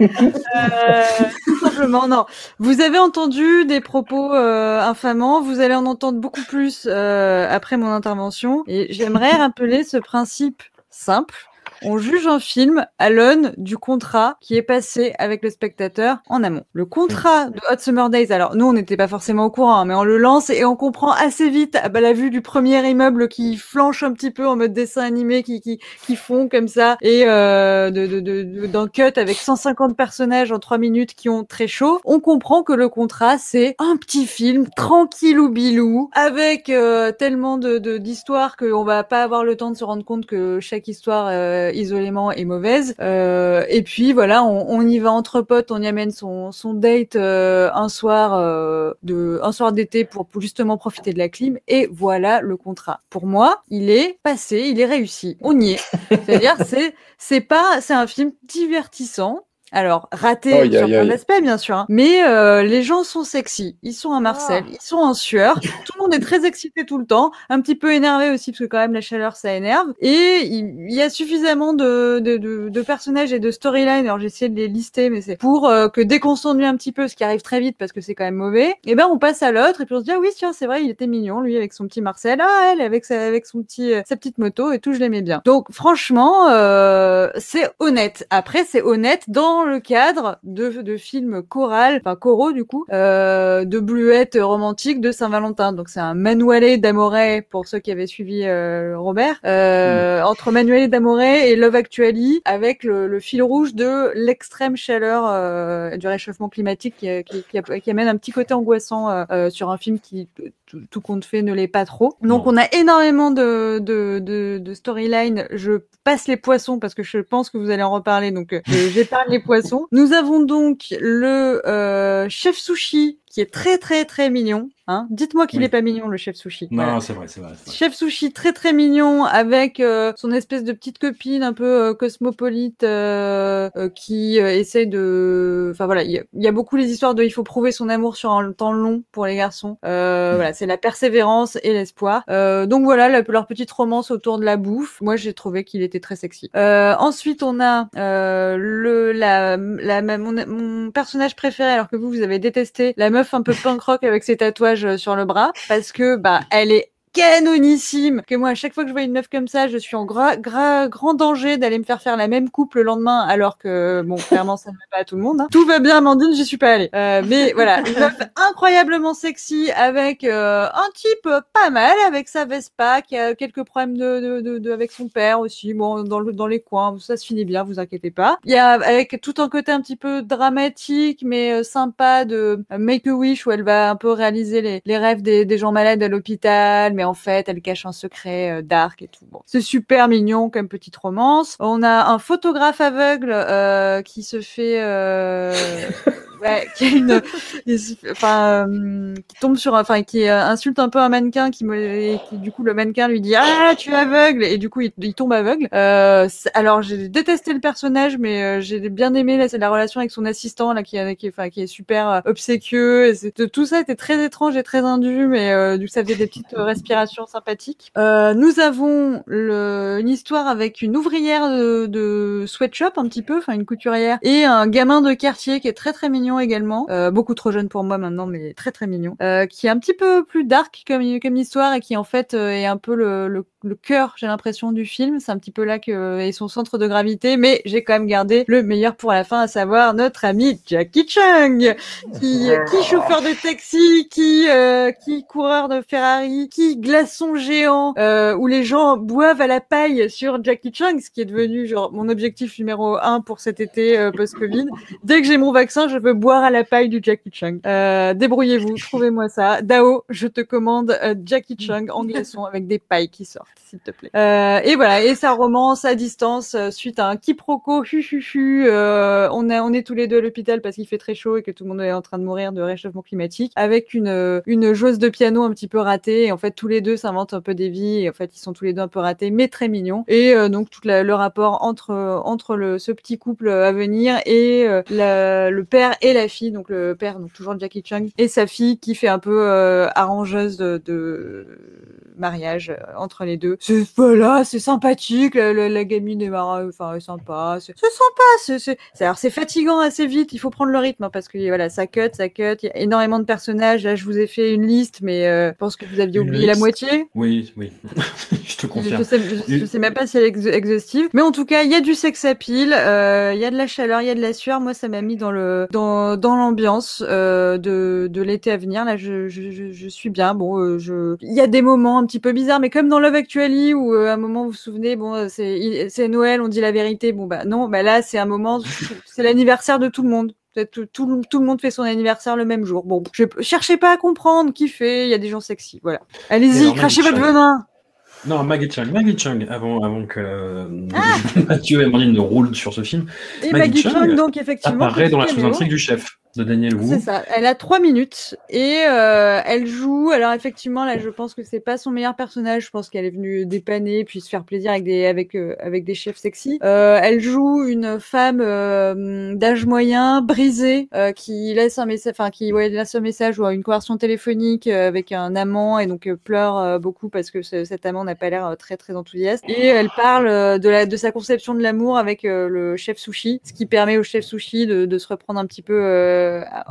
Euh, tout simplement, non. Vous avez entendu des propos euh, infamants, vous allez en entendre beaucoup plus euh, après mon intervention, et j'aimerais rappeler ce principe simple. On juge un film à l'aune du contrat qui est passé avec le spectateur en amont. Le contrat de Hot Summer Days, alors nous on n'était pas forcément au courant, hein, mais on le lance et on comprend assez vite à la vue du premier immeuble qui flanche un petit peu en mode dessin animé, qui qui, qui fond comme ça, et euh, de, de, de, de- d'un cut avec 150 personnages en 3 minutes qui ont très chaud. On comprend que le contrat c'est un petit film tranquille ou bilou avec euh, tellement de de- d'histoires qu'on va pas avoir le temps de se rendre compte que chaque histoire euh, isolément est mauvaise. Euh, et puis voilà, on, on y va entre potes, on y amène son, son date euh, un soir euh, de un soir d'été pour, pour justement profiter de la clim. Et voilà le contrat. Pour moi, il est passé, il est réussi. On y est. C'est-à-dire, c'est c'est pas, c'est un film divertissant. Alors, raté sur plein d'aspects, bien sûr, hein. mais euh, les gens sont sexy, ils sont à Marseille, Ah. ils sont en sueur, tout le monde est très excité tout le temps, un petit peu énervé aussi, parce que quand même la chaleur, ça énerve, et il, y a suffisamment de, de, de, de personnages et de storylines, alors j'ai essayé de les lister, mais c'est pour euh, que dès qu'on s'ennuie un petit peu, ce qui arrive très vite parce que c'est quand même mauvais, et ben on passe à l'autre, et puis on se dit, ah oui, tiens, c'est vrai, il était mignon, lui, avec son petit Marcel, ah, elle, avec sa, avec son petit, euh, sa petite moto, et tout, je l'aimais bien. Donc, franchement, euh, c'est honnête. Après, c'est honnête dans le cadre de, de films choral, enfin choraux du coup, euh, de bluettes romantiques de Saint-Valentin. Donc c'est un manuale d'Amoret pour ceux qui avaient suivi euh, Robert, euh, entre manuale d'Amoret et Love Actually, avec le, le fil rouge de l'extrême chaleur euh, du réchauffement climatique qui, qui, qui- qui amène un petit côté angoissant euh, euh, sur un film qui tout, tout compte fait ne l'est pas trop. Donc on a énormément de, de, de, de storyline. Je passe les poissons parce que je pense que vous allez en reparler, donc j'épargne les Nous avons donc le euh, chef sushi qui est très très très mignon. Hein Dites-moi qu'il Oui. est pas mignon le chef sushi. Non, Voilà. c'est vrai, c'est vrai. Chef sushi très très mignon avec euh, son espèce de petite copine un peu euh, cosmopolite euh, euh, qui euh, essaie de enfin voilà il y, a- il y a beaucoup les histoires de il faut prouver son amour sur un temps long pour les garçons euh, voilà c'est la persévérance et l'espoir euh, donc voilà la- leur petite romance autour de la bouffe moi j'ai trouvé qu'il était très sexy euh, ensuite on a euh, le la, la mon, mon personnage préféré alors que vous vous avez détesté la meuf un peu punk rock avec ses tatouages euh, sur le bras parce que bah elle est canonissime. Que moi à chaque fois que je vois une meuf comme ça je suis en gra- gra- grand danger d'aller me faire faire la même coupe le lendemain alors que bon clairement ça ne va pas à tout le monde hein. tout va bien Amandine j'y suis pas allée. Euh, mais voilà une meuf incroyablement sexy avec euh, un type pas mal avec sa Vespa qui a quelques problèmes de, de, de, de- avec son père aussi bon dans, le, dans les coins ça se finit bien vous inquiétez pas. Il y a avec tout un côté un petit peu dramatique mais euh, sympa de euh, Make a Wish où elle va un peu réaliser les, les rêves des, des gens malades à l'hôpital mais en fait elle cache un secret euh, dark et tout. Bon. C'est super mignon comme petite romance. On a un photographe aveugle euh, qui se fait euh, ouais, qui a une, enfin, euh, qui tombe sur, enfin, qui euh, insulte un peu un mannequin, qui du coup le mannequin lui dit ah tu es aveugle et du coup il, il tombe aveugle. Euh, alors j'ai détesté le personnage, mais euh, j'ai bien aimé c'est la relation avec son assistant là qui, qui, enfin, qui est super euh, obséquieux. Et tout ça était très étrange et très indu, mais euh, du coup ça faisait des petites respirations sympathiques. Nous avons le, une histoire avec une ouvrière de, de sweatshop un petit peu, enfin une couturière, et un gamin de quartier qui est très très mignon également, euh, beaucoup trop jeune pour moi maintenant, mais très très mignon, euh, qui est un petit peu plus dark comme, comme histoire et qui en fait euh, est un peu le, le, le cœur, j'ai l'impression, du film. C'est un petit peu là que est son centre de gravité, mais j'ai quand même gardé le meilleur pour la fin, à savoir notre ami Jackie Chung, qui, qui chauffeur de taxi, qui, qui coureur de Ferrari, qui glaçon géant, où les gens boivent à la paille sur Jackie Chung, ce qui est devenu genre mon objectif numéro un pour cet été post-Covid. Dès que j'ai mon vaccin, je veux boire à la paille du Jackie Chung. Euh, débrouillez-vous, trouvez-moi ça. Dao, je te commande euh, Jackie Chung en glaçon avec des pailles qui sortent, s'il te plaît. Euh, et voilà, et sa romance à distance euh, suite à un quiproquo, hu hu hu. euh, on, a, on est tous les deux à l'hôpital parce qu'il fait très chaud et que tout le monde est en train de mourir de réchauffement climatique, avec une, euh, une joueuse de piano un petit peu ratée. Et en fait, tous les deux s'inventent un peu des vies. Et en fait, ils sont tous les deux un peu ratés, mais très mignons. Et donc, tout la- le rapport entre, entre le, ce petit couple à venir et la- le père et la fille. Donc, le père, donc toujours Jackie Chung, et sa fille qui fait un peu euh, arrangeuse de, de mariage euh, entre les deux. C'est voilà, c'est sympathique, la, la- la gamine est marrant, enfin sympa, c'est sympa. c'est- alors c'est fatigant assez vite, il faut prendre le rythme hein, parce que voilà, ça cut, ça cut. Il y a énormément de personnages. Là, je vous ai fait une liste, mais euh, je pense que vous aviez oublié la moitié. Oui, oui. je te confirme. je sais, je, je sais même pas si elle est ex- exhaustive, mais en tout cas, il y a du sex appeal, euh, il y a de la chaleur, il y a de la sueur. Moi, ça m'a mis dans le dans dans l'ambiance euh, de de l'été à venir. Là, je je, je, suis bien. Bon, euh, je il y a des moments un petit peu bizarres, mais comme dans Love Actually où euh, à un moment vous vous souvenez, bon, euh, c'est Noël, on dit la vérité. Bon bah non, bah là c'est un moment, c'est l'anniversaire de tout le monde. Tout, tout, le- tout le monde fait son anniversaire le même jour. Bon, je cherchez pas à comprendre, kiffez, il y a des gens sexy, voilà. Allez-y, crachez votre venin. Non, Maggie Chung, Maggie Chung, avant, avant que euh, Ah Mathieu et Amandine ne roulent sur ce film. Et Maggie Chung, donc, effectivement, apparaît dans la sous-intrigue du chef de Daniel Wu. C'est ça. Elle a trois minutes et euh, elle joue. Alors effectivement, là, je pense que c'est pas son meilleur personnage. Je pense qu'elle est venue dépanner puis se faire plaisir avec des avec euh, avec des chefs sexy. Euh, elle joue une femme euh, d'âge moyen, brisée, euh, qui laisse un message, enfin qui ouais, laisse un message ou une conversation téléphonique euh, avec un amant et donc pleure beaucoup parce que ce- cet amant n'a pas l'air très très enthousiaste. Et elle parle de la de sa conception de l'amour avec le chef sushi, ce qui permet au chef sushi de, de se reprendre un petit peu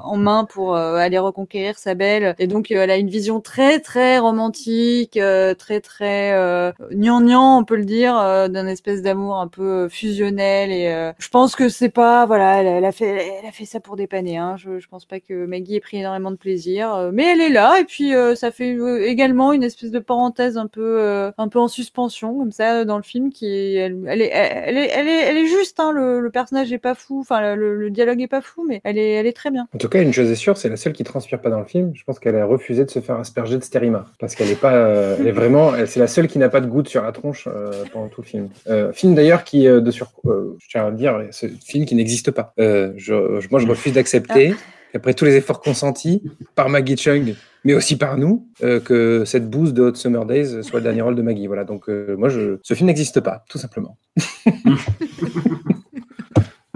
en main pour euh, aller reconquérir sa belle. Et donc euh, elle a une vision très très romantique, euh, très très euh, gnangnan, on peut le dire, euh, d'un espèce d'amour un peu euh, fusionnel. Et euh, je pense que c'est pas, voilà, elle, a fait, elle a fait ça pour dépanner. Hein. Je, je pense pas que Maggie ait pris énormément de plaisir, euh, mais elle est là. Et puis euh, ça fait euh, également une espèce de parenthèse un peu, euh, un peu en suspension comme ça dans le film qui, elle est, elle est, elle est, elle est juste. Hein, le, le personnage est pas fou, enfin le, le dialogue est pas fou, mais elle est, elle est très bien. En tout cas, une chose est sûre, c'est la seule qui transpire pas dans le film. Je pense qu'elle a refusé de se faire asperger de stérimar. Parce qu'elle est pas, euh, elle est vraiment, elle- c'est la seule qui n'a pas de goutte sur la tronche euh, pendant tout le film. Euh, film d'ailleurs qui, euh, de sur, euh, je tiens à le dire, ce film qui n'existe pas. Euh, je, je- moi, je refuse d'accepter, après tous les efforts consentis par Maggie Chung, mais aussi par nous, euh, que cette bouse de Hot Summer Days soit le dernier rôle de Maggie. Voilà. Donc, euh, moi, je, ce film n'existe pas, tout simplement.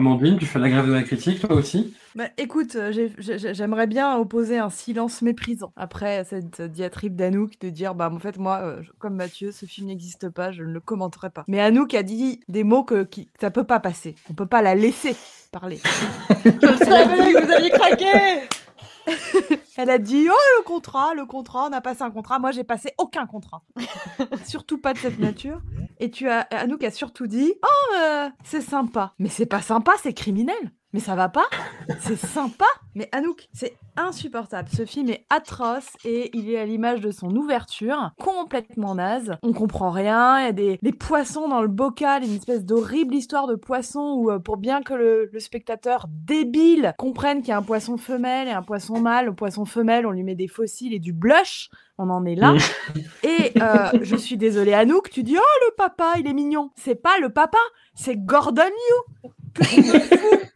Amandine, tu fais la grève de la critique, toi aussi? Bah, écoute, euh, j'ai- j'ai- j'aimerais bien opposer un silence méprisant après cette diatribe d'Anouk de dire bah en fait moi euh, comme Mathieu ce film n'existe pas je ne le commenterai pas. Mais Anouk a dit des mots que qui, ça peut pas passer. On peut pas la laisser parler. Je savais que vous alliez craquer Elle a dit oh le contrat, le contrat, on a passé un contrat. Moi j'ai passé aucun contrat. surtout pas de cette nature. Et tu as Anouk a surtout dit oh euh, c'est sympa. Mais c'est pas sympa, c'est criminel. Mais ça va pas C'est sympa Mais Anouk, c'est insupportable. Ce film est atroce et il est à l'image de son ouverture, complètement naze. On comprend rien, il y a des, des poissons dans le bocal, une espèce d'horrible histoire de poisson où euh, pour bien que le, le spectateur débile comprenne qu'il y a un poisson femelle et un poisson mâle, au poisson femelle on lui met des fossiles et du blush, on en est là. Et euh, je suis désolée Anouk, tu dis oh le papa il est mignon. C'est pas le papa, c'est Gordon Liu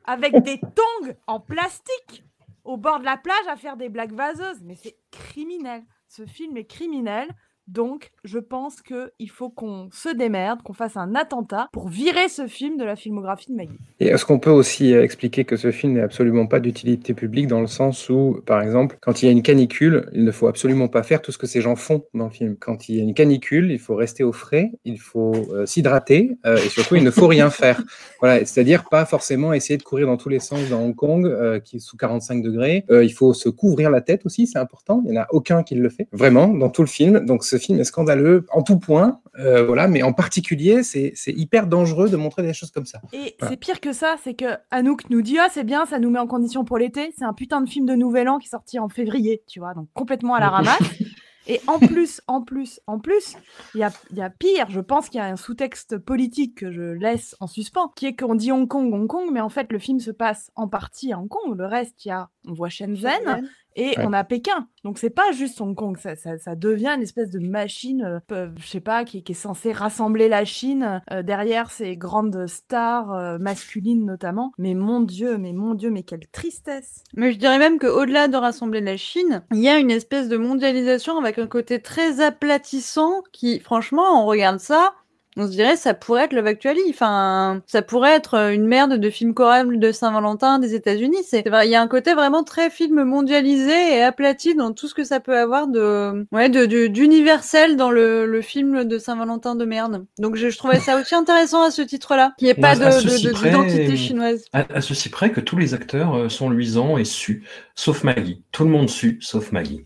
avec des tongs en plastique au bord de la plage à faire des blagues vaseuses. Mais c'est criminel. Ce film est criminel. Donc, je pense qu'il faut qu'on se démerde, qu'on fasse un attentat pour virer ce film de la filmographie de Maggie. Et est-ce qu'on peut aussi euh, expliquer que ce film n'est absolument pas d'utilité publique dans le sens où, par exemple, quand il y a une canicule, il ne faut absolument pas faire tout ce que ces gens font dans le film. Quand il y a une canicule, il faut rester au frais, il faut euh, s'hydrater euh, et surtout il ne faut rien faire. Voilà, c'est-à-dire pas forcément essayer de courir dans tous les sens dans Hong Kong, euh, qui est sous 45 degrés. Il faut se couvrir la tête aussi, c'est important. Il n'y en a aucun qui le fait, vraiment, dans tout le film. Donc ce film est scandaleux en tout point, euh, voilà, mais en particulier, c'est c'est hyper dangereux de montrer des choses comme ça. Et Voilà. c'est pire que ça, c'est que Anouk nous dit Ah, c'est bien, ça nous met en condition pour l'été. C'est un putain de film de Nouvel An qui est sorti en février, tu vois, donc complètement à la ramasse. Et en plus, en plus, en plus, il y a, il y a pire, je pense qu'il y a un sous-texte politique que je laisse en suspens, qui est qu'on dit Hong Kong, Hong Kong, mais en fait, le film se passe en partie à Hong Kong. Le reste, il y a, on voit Shenzhen Shenzhen. Et Ouais. on a Pékin. Donc c'est pas juste Hong Kong, ça, ça, ça devient une espèce de machine, euh, peu- je sais pas, qui, qui est censée rassembler la Chine euh, derrière ces grandes stars euh, masculines notamment. Mais mon Dieu, mais mon Dieu, mais quelle tristesse. Mais je dirais même qu'au-delà de rassembler la Chine, il y a une espèce de mondialisation avec un côté très aplatissant qui, franchement, on regarde ça, On se dirait ça pourrait être Love Actually. Enfin, ça pourrait être euh, une merde de film choral de Saint-Valentin des États-Unis. C'est il y a un côté vraiment très film mondialisé et aplati dans tout ce que ça peut avoir de, ouais, de, de- d'universel dans le, le film de Saint-Valentin de merde. Donc je, je trouvais ça aussi intéressant à ce titre-là, qu'il n'y ait pas près- d'identité chinoise. À, à ceci près que tous les acteurs euh, sont luisants et sus, sauf Maggie. Tout le monde sue, sauf Maggie.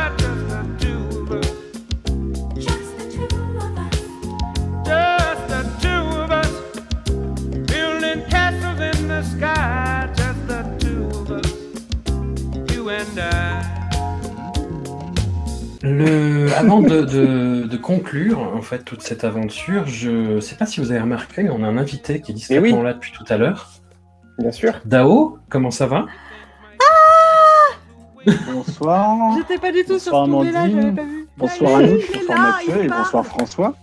the sky. Just the two of us. You and I. Le, avant de, de- de conclure en fait toute cette aventure, je sais pas si vous avez remarqué, on a un invité qui est discrètement oui. là depuis tout à l'heure. Bien sûr. Dao, comment ça va? Bonsoir. J'étais pas du tout sur Bonsoir ce tournée-là, Amandine. j'avais pas vu. Bonsoir bonsoir Mathieu et bonsoir François.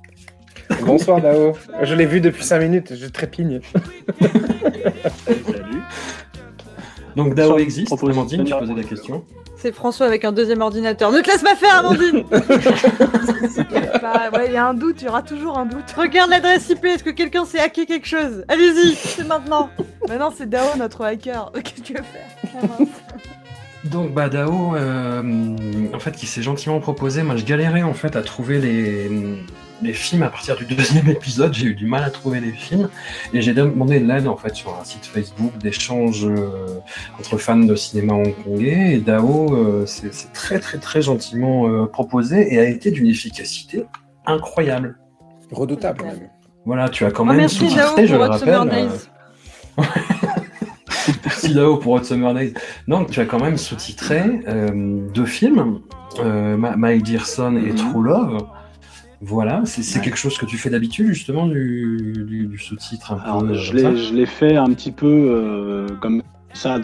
Bonsoir Dao. Je l'ai vu depuis 5 minutes, je trépigne. Salut. Donc Dao existe, Amandine, tu posais la question. C'est François avec un deuxième ordinateur. Ne te laisse pas faire, Amandine Bah, ouais, il y a un doute, il y aura toujours un doute. Regarde l'adresse IP, est-ce que quelqu'un sait hacker quelque chose Allez-y, c'est maintenant. Maintenant, c'est Dao, notre hacker. Qu'est-ce que tu veux faire Donc bah Dao, euh, en fait, qui s'est gentiment proposé. Moi, je galérais en fait à trouver les, les films à partir du deuxième épisode. J'ai eu du mal à trouver les films et j'ai demandé de l'aide en fait sur un site Facebook d'échange euh, entre fans de cinéma hongkongais. Et Dao euh, s'est s'est très très très gentiment euh, proposé et a été d'une efficacité incroyable. Redoutable même. Voilà, tu as quand Oh, même sous-titré, je le rappelle. Merci Dao pour Hot Summer Days. Donc tu as quand même sous-titré euh, deux films, euh, My Dear Son et True Love. Voilà, c'est Ouais. quelque chose que tu fais d'habitude justement du, du- du sous-titre un Alors, peu. je l'ai fait un petit peu euh, comme ça.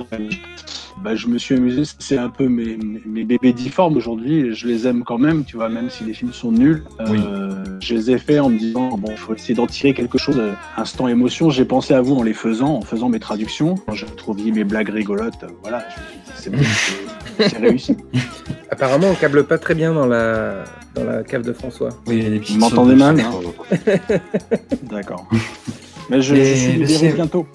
Bah, je me suis amusé, c'est un peu mes, mes- bébés difformes aujourd'hui, je les aime quand même, tu vois, même si les films sont nuls. Euh, Je les ai fait en me disant, bon, il faut essayer d'en tirer quelque chose. euh, Instant émotion, j'ai pensé à vous en les faisant, en faisant mes traductions. Quand je trouviez mes blagues rigolotes, euh, voilà, c'est bon, c'est- réussi. Apparemment, on câble pas très bien dans la, dans la cave de François. Oui, les petits Vous m'entendez sauts de mal hein D'accord. Mais je, je suis le libéré bientôt.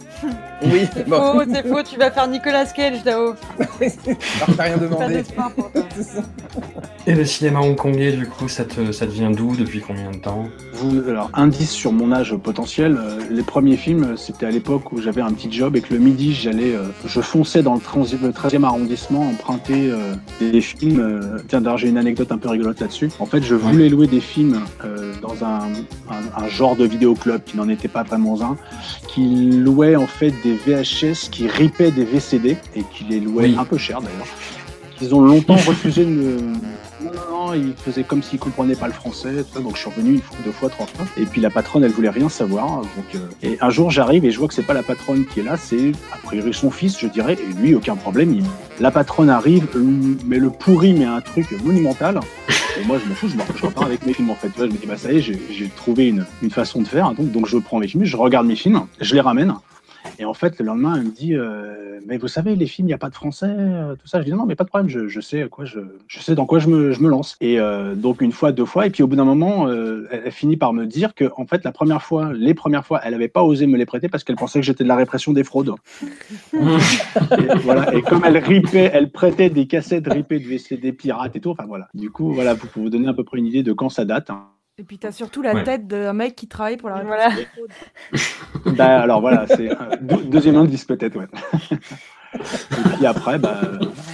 Oui, bon, Oh, c'est faux, tu vas faire Nicolas Cage, Dao. alors t'as rien Pas demandé. Et le cinéma hongkongais, du coup, ça te, ça te vient d'où Depuis combien de temps? Vous, alors, indice sur mon âge potentiel, euh, les premiers films, euh, c'était à l'époque où j'avais un petit job et que le midi, j'allais, euh, je fonçais dans le, 13 le 13e arrondissement emprunter euh, des films. euh, tiens, d'ailleurs, j'ai une anecdote un peu rigolote là-dessus. En fait, je voulais louer des films euh, dans un, un- un genre de vidéoclub qui n'en était pas vraiment un, qui louait en fait des VHS qui ripaient des VCD et qui les louait Oui. un peu cher d'ailleurs. Ils ont longtemps refusé de me... Non, non, non, ils faisaient comme s'ils comprenaient pas le français, donc je suis revenu une fois, deux fois, trois fois. Et puis la patronne, elle voulait rien savoir. Donc, euh, Et un jour, j'arrive et je vois que c'est pas la patronne qui est là, c'est a priori son fils, je dirais. Et lui, aucun problème. il- La patronne arrive, euh, mais le pourri, mais un truc monumental. Et moi, je m'en fous, je, m'en- repars avec mes films en fait. Je me dis, bah ça y est, j'ai j'ai trouvé une, une façon de faire. Donc, donc je prends mes films, je regarde mes films, je les ramène. Et en fait, le lendemain, elle me dit euh, Mais vous savez, les films, il n'y a pas de français, euh, tout ça. Je dis Non, mais pas de problème, je, je sais, quoi je, je sais dans quoi je me, je me lance. Et euh, donc, une fois, deux fois. Et puis, au bout d'un moment, euh, elle, elle finit par me dire que, en fait, la première fois, les premières fois, elle n'avait pas osé me les prêter parce qu'elle pensait que j'étais de la répression des fraudes. et, voilà. et comme elle ripait, elle prêtait des cassettes ripées de VCD pirates et tout. Enfin, voilà. Du coup, voilà, pouvez vous donner à peu près une idée de quand ça date. hein. Et puis, t'as surtout la Ouais. tête d'un mec qui travaille pour la Voilà. des fraudes. Bah, alors voilà, c'est euh, deux- deuxième indice peut-être, ouais. Et puis après, bah,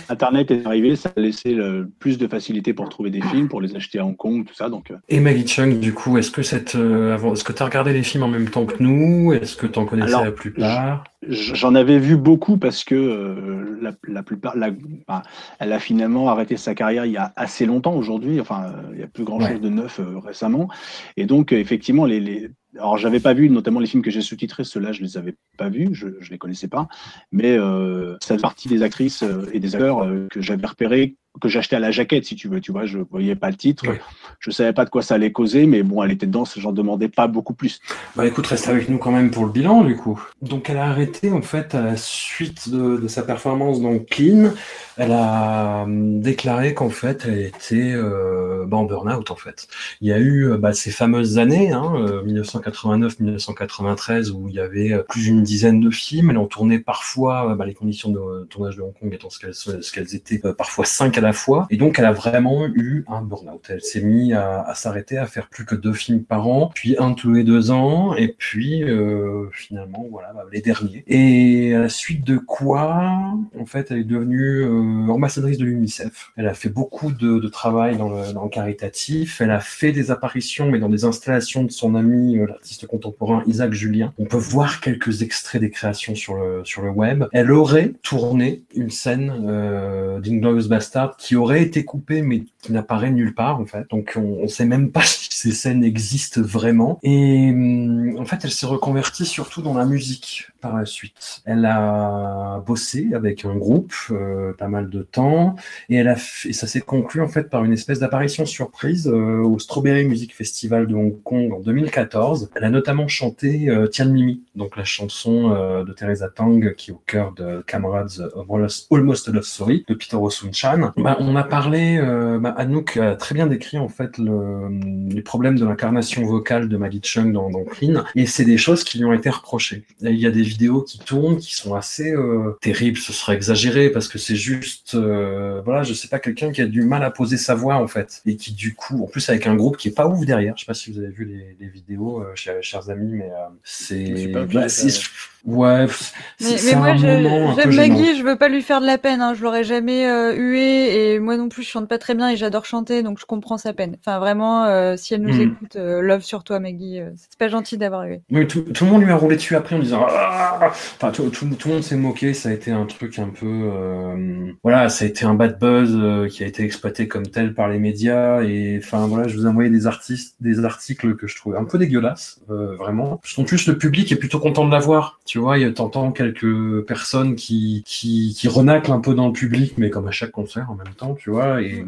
Internet est arrivé, ça a laissé le- plus de facilité pour trouver des films, pour les acheter à Hong Kong, tout ça. Donc, euh, Et Maggie Chung, du coup, est-ce que cette, euh, avant, est-ce que tu as regardé les films en même temps que nous? Est-ce que tu en connaissais Alors, la plupart? J'en avais vu beaucoup parce que euh, la, la plupart, la- enfin, elle a finalement arrêté sa carrière il y a assez longtemps aujourd'hui. Enfin, il y a plus grand chose Ouais. de neuf euh, récemment. Et donc, effectivement, les, les... alors j'avais pas vu notamment les films que j'ai sous-titrés. Ceux-là, je les avais pas vus, je, je les connaissais pas. Mais euh, ça partie des actrices euh, et des acteurs euh, que j'avais repérés, que j'achetais à la jaquette, si tu veux. Tu vois, je voyais pas le titre, je savais pas de quoi ça allait causer, mais bon, elle était dedans, j'en demandais pas beaucoup plus. Bah écoute, reste avec nous quand même pour le bilan du coup. Donc elle a arrêté en fait à la suite de, de sa performance dans Clean. Elle a hum, déclaré qu'en fait elle était euh, bah, en burn-out en fait. Il y a eu euh, bah, ces fameuses années, hein, euh, 1989-1993 où il y avait euh, plus d'une dizaine de films. Elle en tournait parfois, euh, bah, les conditions de tournage de Hong Kong étant ce qu'elles étaient, euh, parfois cinq à fois. Et donc elle a vraiment eu un burn-out. Elle s'est mise à, à s'arrêter, à faire plus que deux films par an, puis un tous les deux ans, et puis euh, finalement voilà bah, les derniers. Et à la suite de quoi, en fait, elle est devenue euh, ambassadrice de l'UNICEF. Elle a fait beaucoup de, de travail dans le, dans le caritatif. Elle a fait des apparitions, mais dans des installations de son ami, euh, l'artiste contemporain Isaac Julien. On peut voir quelques extraits des créations sur le, sur le web. Elle aurait tourné une scène euh, d'Inglorious Bastard qui aurait été coupée, mais qui n'apparaît nulle part, en fait. Donc, on, on sait même pas si ces scènes existent vraiment. Et hum, en fait, elle s'est reconvertie surtout dans la musique par la suite. Elle a bossé avec un groupe euh, pas mal de temps et elle a et ça s'est conclu en fait par une espèce d'apparition surprise euh, au Strawberry Music Festival de Hong Kong en 2014. Elle a notamment chanté euh, Tian Mimi, donc la chanson euh, de Teresa Tang qui est au cœur de Camarades of Almost- Love Story de Peter Osun-chan. Bah, on a parlé, euh, bah, Anouk a très bien décrit en fait le, les problèmes de l'incarnation vocale de Maggie Chung dans, dans Clean et c'est des choses qui lui ont été reprochées. Et Il y a des vidéos qui tournent qui sont assez euh, terribles, ce serait exagéré parce que c'est juste, euh, voilà, je sais pas, quelqu'un qui a du mal à poser sa voix en fait et qui du coup, en plus avec un groupe qui est pas ouf derrière. Je sais pas si vous avez vu les, les vidéos, euh, chers, chers amis, mais euh, bah, c'est- ouais, Mais, moi, je- j'aime. Maggie, je veux pas lui faire de la peine. Hein. Je l'aurais jamais euh, huée et moi non plus, je chante pas très bien et j'adore chanter, donc je comprends sa peine. Enfin, vraiment, euh, si elle nous Hmm. écoute, euh, love sur toi, Maggie. euh, c'est pas gentil d'avoir hué. Oui, tout, tout le monde lui a roulé dessus après en disant Ah enfin tout, tout, tout le monde s'est moqué ça a été un truc un peu euh, voilà ça a été un bad buzz euh, qui a été exploité comme tel par les médias et enfin voilà je vous ai envoyé des artistes des articles que je trouvais un peu dégueulasses euh, vraiment en plus le public est plutôt content de la voir tu vois t'entends quelques personnes qui qui renaclent un peu dans le public mais comme à chaque concert en même temps tu vois et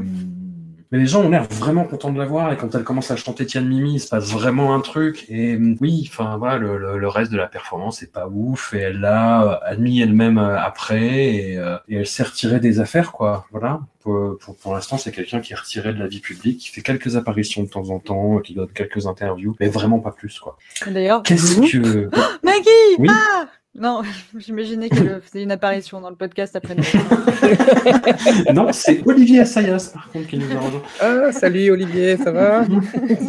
mais les gens ont l'air vraiment contents de la voir et quand elle commence à chanter Tian Mimi, il se passe vraiment un truc. Et hum, oui, enfin voilà, le, le, le reste de la performance est pas ouf et elle l'a admis elle-même euh, après et, euh, et elle s'est retirée des affaires quoi. Voilà. Pour, pour, pour l'instant, c'est quelqu'un qui est retiré de la vie publique, qui fait quelques apparitions de temps en temps, qui donne quelques interviews, mais vraiment pas plus quoi. D'ailleurs, Qu'est-ce que Maggie Oui. Ah Non, j'imaginais qu'elle faisait une apparition dans le podcast après. nous. non, c'est Olivier Assayas par contre qui nous a rejoint. Ah, salut Olivier, ça va?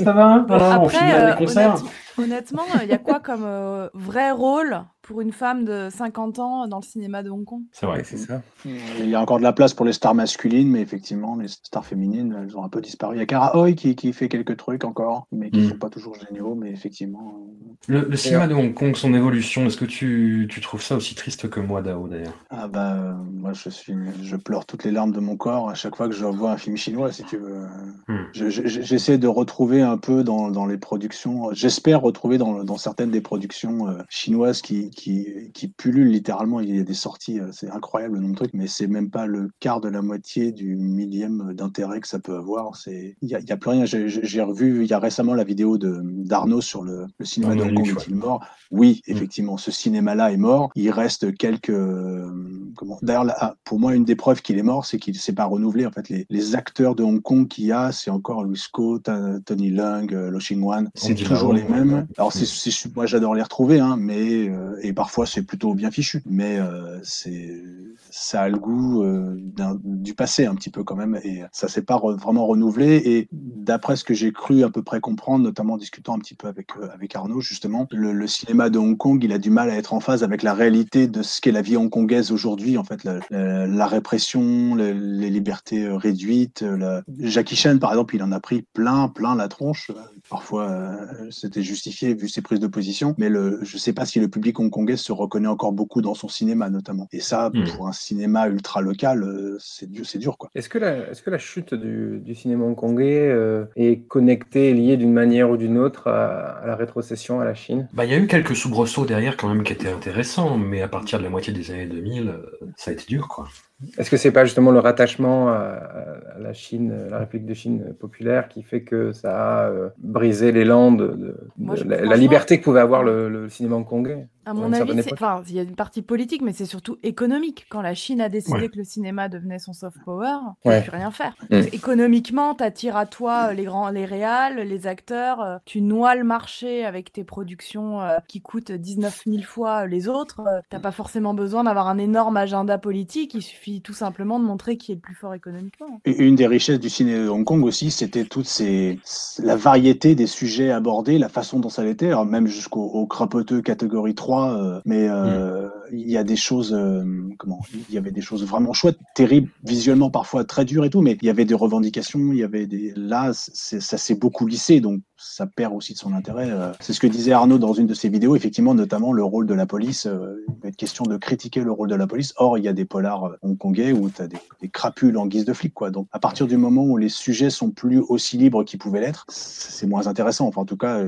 Ça va Voilà, on Après, finit euh, les concerts. honnête- honnêtement, il y a quoi comme euh, vrai rôle pour une femme de 50 ans dans le cinéma de Hong Kong? C'est vrai. c'est ça. Il y a encore de la place pour les stars masculines, mais effectivement, les stars féminines, elles ont un peu disparu. Il y a Cara Hoy qui, qui fait quelques trucs encore, mais qui Mm. sont pas toujours géniaux, mais effectivement. Le, le cinéma de Hong Kong, son évolution, est-ce que tu, tu trouves ça aussi triste que moi, Dao, d'ailleurs? Ah bah, euh, moi je suis, je pleure toutes les larmes de mon corps à chaque fois que je vois un film chinois, si tu veux. Hmm. Je- je- J'essaie de retrouver un peu dans, dans les productions, j'espère retrouver dans, dans certaines des productions euh, chinoises qui, qui, qui pullulent littéralement. Il y a des sorties, euh, c'est incroyable le nombre de trucs, mais c'est même pas le quart de la moitié du millième d'intérêt que ça peut avoir. C'est, il y a, y a plus rien. J'ai- revu il y a récemment la vidéo d'Arnaud sur le, le cinéma de Hong Kong est-il mort? Oui, effectivement, ce cinéma-là est mort. Il reste quelques. euh, comment D'ailleurs, ah, pour moi, une des preuves qu'il est mort, c'est qu'il s'est pas renouvelé. En fait, les, les acteurs de Hong Kong qu'il y a, c'est encore Louis Ta- Tony Leung, Lo Xingwan. C'est Andy toujours les mêmes. Alors, c'est, moi, j'adore les retrouver, hein, mais euh, et parfois c'est plutôt bien fichu. Mais euh, c'est ça a le goût euh, du passé un petit peu quand même, et ça s'est pas vraiment renouvelé. Et d'après ce que j'ai cru à peu près comprendre, notamment en discutant un petit peu avec avec Arnaud justement, le, cinéma de Hong Kong, il a du mal à être en phase avec la réalité de ce qu'est la vie hongkongaise aujourd'hui. En fait, la, la- répression, le- les libertés réduites. la- Jackie Chan, par exemple, il en a pris plein, plein la tronche. Parfois, c'était justifié vu ses prises de position, mais le, je sais pas si le public hongkongais se reconnaît encore beaucoup dans son cinéma, notamment. Et ça, Hmm. pour un cinéma ultra local, euh, c'est dur, c'est dur, quoi. Est-ce que, la, est-ce que la chute du, du cinéma hongkongais euh, est connectée, liée d'une manière ou d'une autre à, à la rétrocession à la Chine? Bah, il y a eu quelques soubresauts derrière quand même qui étaient intéressants, mais à partir de la moitié des années 2000, euh, ça a été dur, quoi. Est-ce que c'est pas justement le rattachement à, la Chine, la République de Chine populaire, qui fait que ça a euh, brisé l'élan de, de- Moi, de je- la, liberté que pouvait avoir le, le cinéma hongkongais? À mon avis, enfin, il y a une partie politique, mais c'est surtout économique. Quand la Chine a décidé Ouais. que le cinéma devenait son soft power, tu Ouais. peux plus rien faire. Mm. Économiquement, t'attires à toi les grands, les réals, les acteurs, euh, tu noies le marché avec tes productions euh, qui coûtent 19 000 fois les autres. euh, T'as pas forcément besoin d'avoir un énorme agenda politique, il suffit tout simplement de montrer qui est le plus fort économiquement. Et Une des richesses du ciné de Hong Kong aussi, c'était toute ces, la variété des sujets abordés, la façon dont ça l'était, alors même jusqu'au au crapoteux catégorie 3, euh, mais euh, il y a des choses, euh, comment, il y avait des choses vraiment chouettes, terribles, visuellement parfois très dures et tout, mais il y avait des revendications, il y avait des, là, ça s'est beaucoup lissé, donc ça perd aussi de son intérêt. C'est ce que disait Arnaud dans une de ses vidéos, effectivement, notamment le rôle de la police. il va être question de critiquer le rôle de la police. Or, il y a des polars hongkongais où tu as des, des crapules en guise de flics. Quoi. Donc, à partir du moment où les sujets sont plus aussi libres qu'ils pouvaient l'être, c'est moins intéressant. Enfin, en tout cas,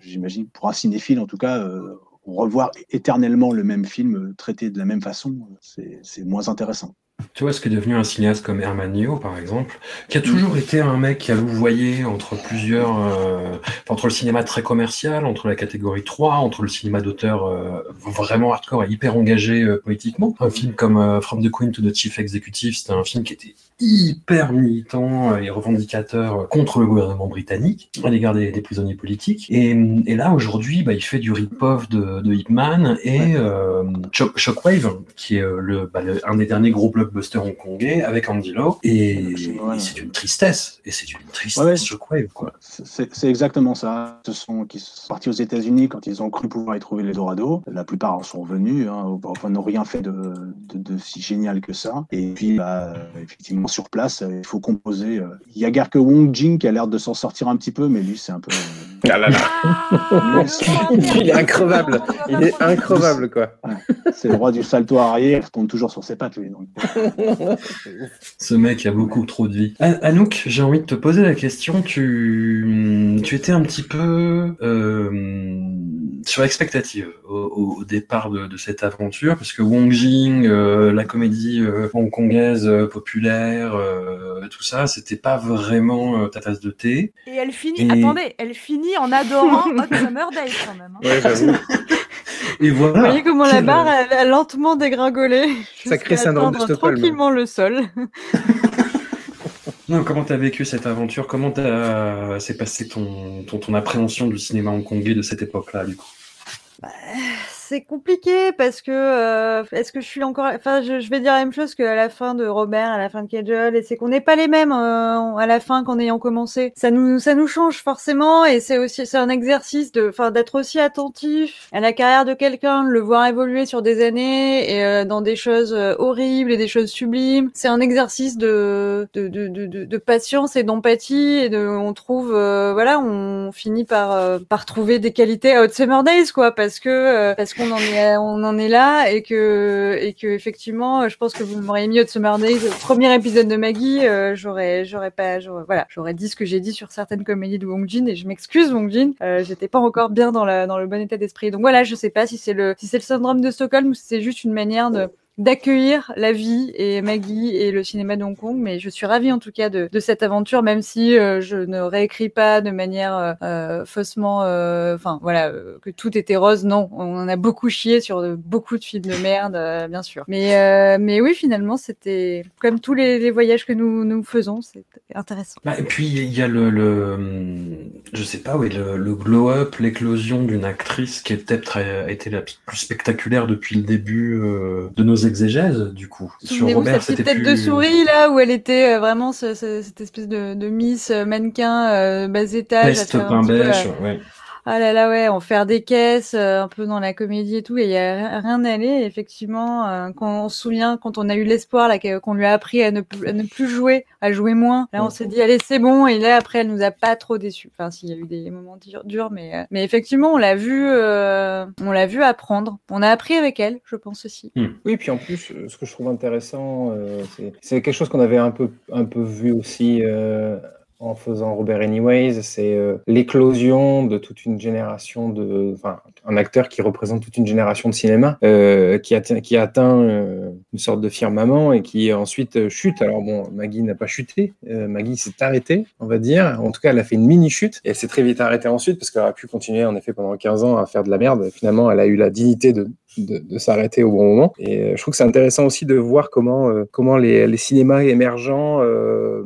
j'imagine, pour un cinéphile, en tout cas, euh, revoir éternellement le même film euh, traité de la même façon, euh, c'est moins intéressant. Tu vois ce qu'est devenu un cinéaste comme Herman Yeo, par exemple, qui a toujours été un mec qui a louvoyé entre plusieurs, euh, entre le cinéma très commercial, entre la catégorie 3, entre le cinéma d'auteur euh, vraiment hardcore et hyper engagé euh, politiquement. Un film comme From the Queen to the Chief Executive, c'était un film qui était hyper militant et revendicateur contre le gouvernement britannique à l'égard des, des prisonniers politiques. Et, et là, aujourd'hui, bah, il fait du rip-off de, de Hitman et euh, Shock- Shockwave, qui est euh, le, bah, le- un des derniers gros blockbusters hongkongais avec Andy Lau. Et, et c'est une tristesse. Et c'est une tristesse, Ouais, ouais. Shockwave, quoi. C'est c'est exactement ça. Ce sont qui sont partis aux États-Unis quand ils ont cru pouvoir y trouver les Dorado. La plupart en sont revenus, hein, enfin n'ont rien fait de, de, de si génial que ça. Et puis, bah, effectivement, sur place, euh, il faut composer. euh. Il y a guère que Wong Jing qui a l'air de s'en sortir un petit peu, mais lui, c'est un peu. Ah là là. Il est increvable. Il est increvable, quoi. C'est le roi du salto arrière, il tombe toujours sur ses pattes, lui. donc. Ce mec a beaucoup trop de vie. An- Anouk, j'ai envie de te poser la question. Tu, tu étais un petit peu euh, sur l'expectative au, au- au départ de, de cette aventure, parce que Wong Jing, euh, la comédie euh, hongkongaise euh, populaire, euh, tout ça, c'était pas vraiment euh, ta tasse de thé. Et elle finit, Et- attendez, elle finit en adorant Hot Summer Day quand même. hein. Ouais, j'avoue. Et voilà. Vous voyez comment la barre elle a lentement dégringolé Sacré jusqu'à syndrome de Stockholm. tranquillement le sol. Non, comment t'as vécu cette aventure? Comment t'as s'est passé ton, ton, ton appréhension du cinéma hongkongais de cette époque-là, du coup? C'est compliqué parce que euh, est-ce que je suis encore enfin je, je vais dire la même chose qu'à la fin de Robert à la fin de Kajol et c'est qu'on n'est pas les mêmes euh, à la fin qu'en ayant commencé. Ça nous ça nous change forcément et c'est aussi c'est un exercice de enfin d'être aussi attentif à la carrière de quelqu'un de le voir évoluer sur des années et euh, dans des choses euh, horribles et des choses sublimes. C'est un exercice de de, de, de, de- patience et d'empathie et de on trouve euh, voilà on finit par euh, par trouver des qualités à Hot Summer Days quoi parce que parce est on en est là et que effectivement je pense que vous m'auriez mis Hot Summer Days au premier épisode de Maggie euh, j'aurais j'aurais pas j'aurais- voilà j'aurais dit ce que j'ai dit sur certaines comédies de Wong Jin et je m'excuse Wong Jin. Euh, j'étais pas encore bien dans la dans le bon état d'esprit. Donc voilà je sais pas si c'est le si c'est le syndrome de Stockholm ou si c'est juste une manière de d'accueillir la vie et Maggie et le cinéma de Hong Kong, mais je suis ravie en tout cas de, de cette aventure, même si euh, je ne réécris pas de manière euh, euh, faussement, euh, enfin voilà, euh, que tout était rose. Non, on en a beaucoup chié sur de- beaucoup de films de merde, bien sûr. Mais mais oui, finalement, c'était comme tous les, les voyages que nous nous faisons, c'est intéressant. Bah, et puis il y a le, le je sais pas, oui, le, le glow-up, l'éclosion d'une actrice qui est peut-être été la plus spectaculaire depuis le début de nos exégèses, du coup. Sur Robert, cette tête plus... de souris là où elle était euh, vraiment ce- ce- cette espèce de, de Miss euh, mannequin euh, bas étage. pain bêche, ouais. Ah là là ouais, en faire des caisses euh, un peu dans la comédie et tout, et il y a rien à aller. Effectivement, euh, quand on se souvient quand on a eu l'espoir là qu'on lui a appris à ne, plus- à ne plus jouer, à jouer moins, là on s'est dit allez c'est bon. Et là après elle nous a pas trop déçus. Enfin s'il y a eu des moments durs, durs mais euh, mais effectivement on l'a vu, euh, on l'a vu apprendre. On a appris avec elle, je pense aussi. Oui, puis en plus, ce que je trouve intéressant, euh, c'est- c'est quelque chose qu'on avait un peu, un peu vu aussi euh, en faisant Robert Anyways, c'est euh, l'éclosion de toute une génération de, enfin, un acteur qui représente toute une génération de cinéma, euh, qui, atteint, qui atteint euh, une sorte de firmament et qui ensuite chute. Alors bon, Maggie n'a pas chuté, Maggie s'est arrêtée, on va dire. En tout cas, elle a fait une mini chute et elle s'est très vite arrêtée ensuite parce qu'elle aurait pu continuer en effet pendant 15 ans à faire de la merde. Finalement, elle a eu la dignité de de, s'arrêter au bon moment. Et euh, je trouve que c'est intéressant aussi de voir comment, euh, comment les, les cinémas émergents euh,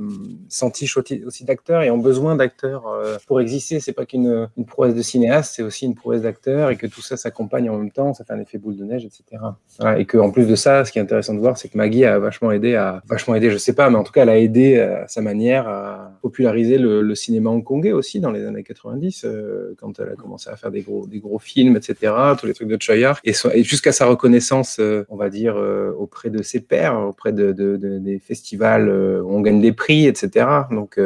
s'entichent aussi, d'acteurs et ont besoin d'acteurs euh, pour exister. C'est pas qu'une une prouesse de cinéaste, c'est aussi une prouesse d'acteurs et que tout ça s'accompagne en même temps, ça fait un effet boule de neige, etc. Et que en plus de ça, ce qui est intéressant de voir, c'est que Maggie a vachement aidé à, vachement aidé, je sais pas, mais en tout cas, elle a aidé à sa manière à populariser le, le cinéma hongkongais aussi dans les années 90, euh, quand elle a commencé à faire des gros, des gros films, etc., tous les trucs de Choi Yar, et, so- jusqu'à sa reconnaissance, euh, on va dire, euh, auprès de ses pairs, auprès de, de- de- des festivals euh, où on gagne des prix, etc. Donc,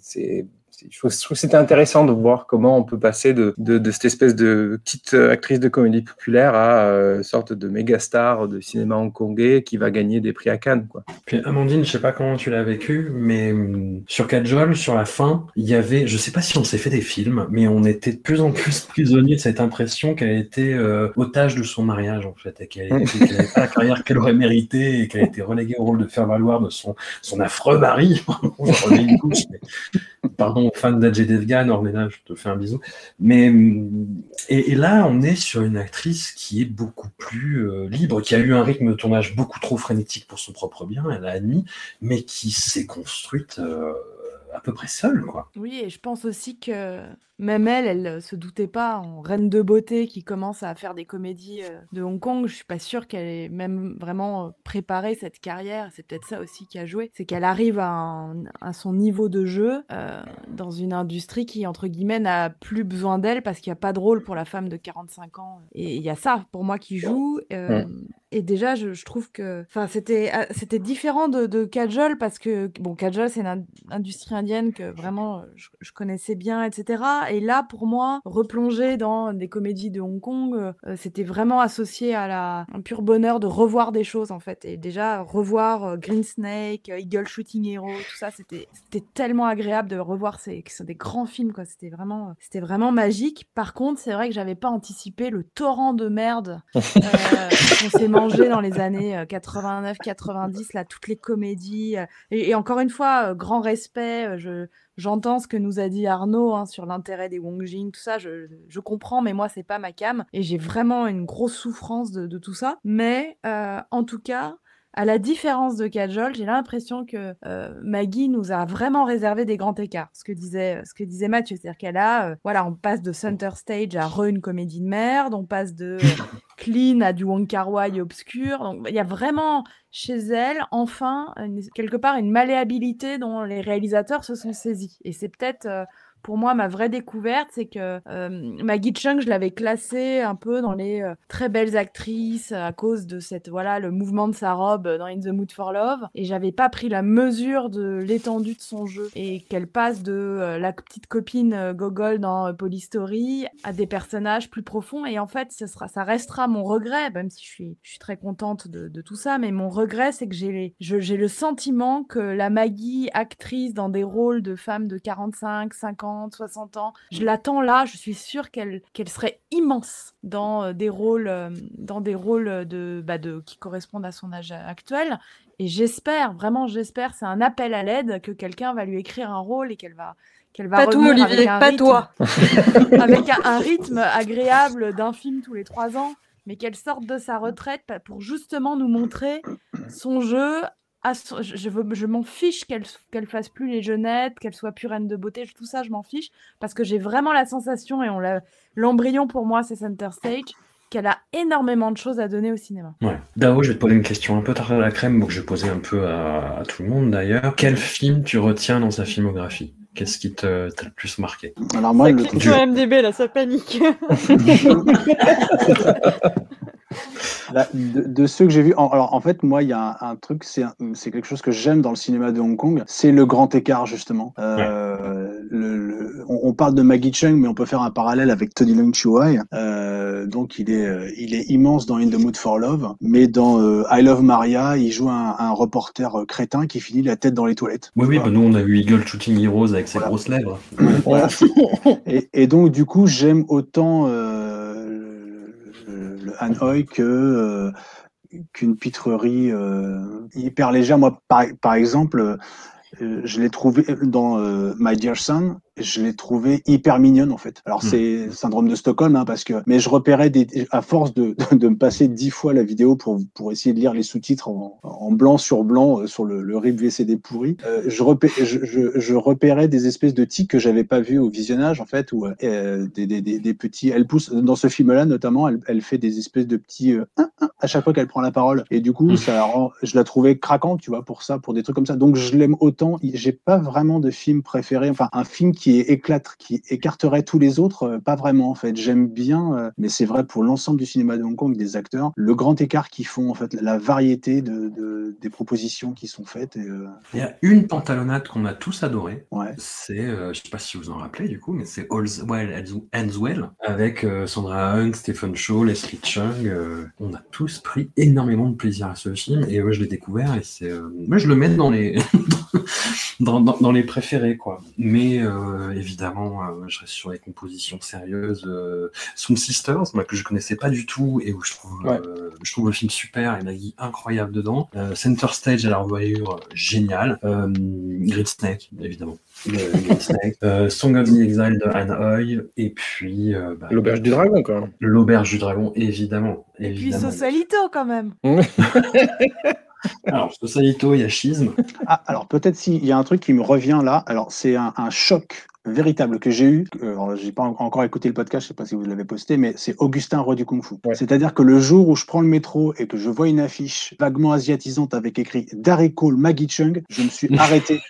c'est- je trouve, je trouve que c'était intéressant de voir comment on peut passer de, de, de cette espèce de petite actrice de comédie populaire à euh, sorte de méga star de cinéma hongkongais qui va gagner des prix à Cannes. Quoi. Puis Amandine, je sais pas comment tu l'as vécu, mais hum, sur Kajol, sur la fin, il y avait, je sais pas si on s'est fait des films, mais on était de plus en plus prisonnier de cette impression qu'elle était euh, otage de son mariage en fait, et qu'elle n'avait pas la carrière qu'elle aurait méritée et qu'elle était reléguée au rôle de faire valoir de son, son affreux mari. Pardon, fan d'Ajay Devgan, Ornella, je te fais un bisou. Mais et, et là, on est sur une actrice qui est beaucoup plus euh, libre, qui a eu un rythme de tournage beaucoup trop frénétique pour son propre bien, elle a admis, mais qui s'est construite euh, à peu près seule, quoi. Oui, et je pense aussi que même elle, elle euh, se doutait pas en reine de beauté qui commence à faire des comédies euh, de Hong Kong. Je suis pas sûre qu'elle ait même vraiment euh, préparé cette carrière. C'est peut-être ça aussi qui a joué, c'est qu'elle arrive à, un- à son niveau de jeu euh, dans une industrie qui entre guillemets n'a plus besoin d'elle parce qu'il n'y a pas de rôle pour la femme de 45 ans. Et il y a ça pour moi qui joue. Et déjà, je, je trouve que, c'était, différent de, de Kajol parce que, bon, Kajol, c'est une in- industrie indienne que vraiment je, je connaissais bien, etc. Et là, pour moi, replonger dans des comédies de Hong Kong, euh, euh, c'était vraiment associé à la, un pur bonheur de revoir des choses, en fait. Et déjà, revoir euh, Green Snake, euh, Eagle Shooting Hero, tout ça, c'était, tellement agréable de revoir ces, des grands films, quoi. C'était vraiment, c'était vraiment magique. Par contre, c'est vrai que j'avais pas anticipé le torrent de merde euh, qu'on s'est mangé dans les années 89-90, là, toutes les comédies. euh, et, et encore une fois, euh, grand respect, euh, je, j'entends ce que nous a dit Arnaud hein, sur l'intérêt des Wong Jing, tout ça, je, je comprends, mais moi, c'est pas ma cam. Et j'ai vraiment une grosse souffrance de, de tout ça. Mais euh, en tout cas, à la différence de Kajol, j'ai l'impression que euh, Maggie nous a vraiment réservé des grands écarts. Ce que disait, ce que disait Mathieu, c'est-à-dire qu'elle a, euh, voilà, on passe de Center Stage à re une comédie de merde, on passe de clean à du Wong Kar Wai obscur. Donc il y a vraiment chez elle, enfin, quelque part, une malléabilité dont les réalisateurs se sont saisis. Et c'est peut-être euh, pour moi, ma vraie découverte, c'est que euh, Maggie Chung, je l'avais classée un peu dans les euh, très belles actrices à cause de cette voilà le mouvement de sa robe dans In the Mood for Love, et j'avais pas pris la mesure de l'étendue de son jeu. Et qu'elle passe de euh, la petite copine euh, Gogol dans euh, Polystory à des personnages plus profonds. Et en fait, ce sera, ça restera mon regret, même si je suis, très contente de, tout ça, mais mon regret, c'est que j'ai le sentiment que la Maggie actrice dans des rôles de femmes de 45, 50, 60 ans, je l'attends là, je suis sûre qu'elle qu'elle serait immense dans euh, des rôles, euh, dans des rôles de, bah, de, qui correspondent à son âge actuel. Et j'espère, vraiment j'espère, c'est un appel à l'aide que quelqu'un va lui écrire un rôle et qu'elle va qu'elle va Pas revenir Olivier, avec un pas rythme- toi. avec un, un rythme agréable d'un film tous les trois ans, mais qu'elle sorte de sa retraite pour justement nous montrer son jeu. À je je, veux- je m'en fiche qu'elle qu'elle fasse plus les jeunettes, qu'elle soit plus reine de beauté, tout ça je m'en fiche parce que j'ai vraiment la sensation et on l'a l'embryon pour moi c'est Center Stage qu'elle a énormément de choses à donner au cinéma. Ouais. Dao, je vais te poser une question un peu tard à la crème, donc je vais poser un peu à, à tout le monde d'ailleurs. Quel film tu retiens dans sa filmographie? Qu'est-ce qui te- t'a le plus marqué? Alors moi, Ça le MDB, là, ça panique. Là, de, de ceux que j'ai vus, en- alors en fait, moi, il y a un, un truc, c'est quelque chose que j'aime dans le cinéma de Hong Kong, c'est le grand écart justement. Euh, le- le- on, on parle de Maggie Chung, mais on peut faire un parallèle avec Tony Leung Chiu-Wai. Euh, donc, il est, euh, il est immense dans In the Mood for Love, mais dans euh, I Love Maria, il joue un, un reporter crétin qui finit la tête dans les toilettes. Oui, oui, bah, nous on a eu Eagle Shooting Heroes avec ses grosses lèvres. Voilà. et, et donc, du coup, j'aime autant euh, le, que euh, qu'une pitrerie euh, hyper légère. Moi, par, exemple, euh, je l'ai trouvé dans My Dear Son, je l'ai trouvé hyper mignonne en fait. Alors Hmm. c'est syndrome de Stockholm, hein, parce que mais je repérais des, à force de, de me passer dix fois la vidéo pour pour essayer de lire les sous-titres en, en blanc sur blanc euh, sur le, le RIP VCD pourri. euh, je, repé- je, je, je repérais des espèces de tics que j'avais pas vu au visionnage en fait, où euh, des, des, des, petits. Elle pousse dans ce film-là notamment, elle, elle fait des espèces de petits euh, hein, hein, à chaque fois qu'elle prend la parole. Et du coup, ça rend, je la trouvais craquante, tu vois, pour ça, pour des trucs comme ça. Donc je l'aime autant. J'ai pas vraiment de film préféré. Enfin, un film qui est éclate, qui écarterait tous les autres, euh, pas vraiment en fait. J'aime bien, euh, mais c'est vrai pour l'ensemble du cinéma de Hong Kong des acteurs, le grand écart qu'ils font en fait, la variété de, de- des propositions qui sont faites. Et, euh, Il y a une pantalonnade qu'on a tous adorée. Ouais. C'est, euh, je sais pas si vous en rappelez du coup, mais c'est All's Well Ends Well avec euh, Sandra Hung, Stephen Shaw, Leslie Chung. on a tous pris énormément de plaisir à ce film et ouais, je l'ai découvert et c'est, moi je le mets dans les dans, dans, dans les préférés quoi. Mais euh, évidemment, euh, je reste sur les compositions sérieuses. Euh, Sisters, moi, que je connaissais pas du tout et où je trouve, Ouais. euh, je trouve le film super et Maggie incroyable dedans. Euh, Center Stage à la revoyure, euh, génial. Euh, Green Snake, évidemment. Euh, Song of the Exile de Hanoï et puis euh, bah, L'auberge du dragon, quoi. L'auberge du dragon, évidemment. Et puis. Socialito quand même. Alors, Socialito, il y a Schisme. Ah, alors peut-être s'il y a un truc qui me revient là. Alors c'est un, un choc véritable que j'ai eu. Euh, j'ai pas en- encore écouté le podcast, je sais pas si vous l'avez posté, mais c'est Augustin Roi du Kung Fu. C'est-à-dire que le jour où je prends le métro et que je vois une affiche vaguement asiatisante avec écrit Darry Cole Maggie Chung, je me suis arrêté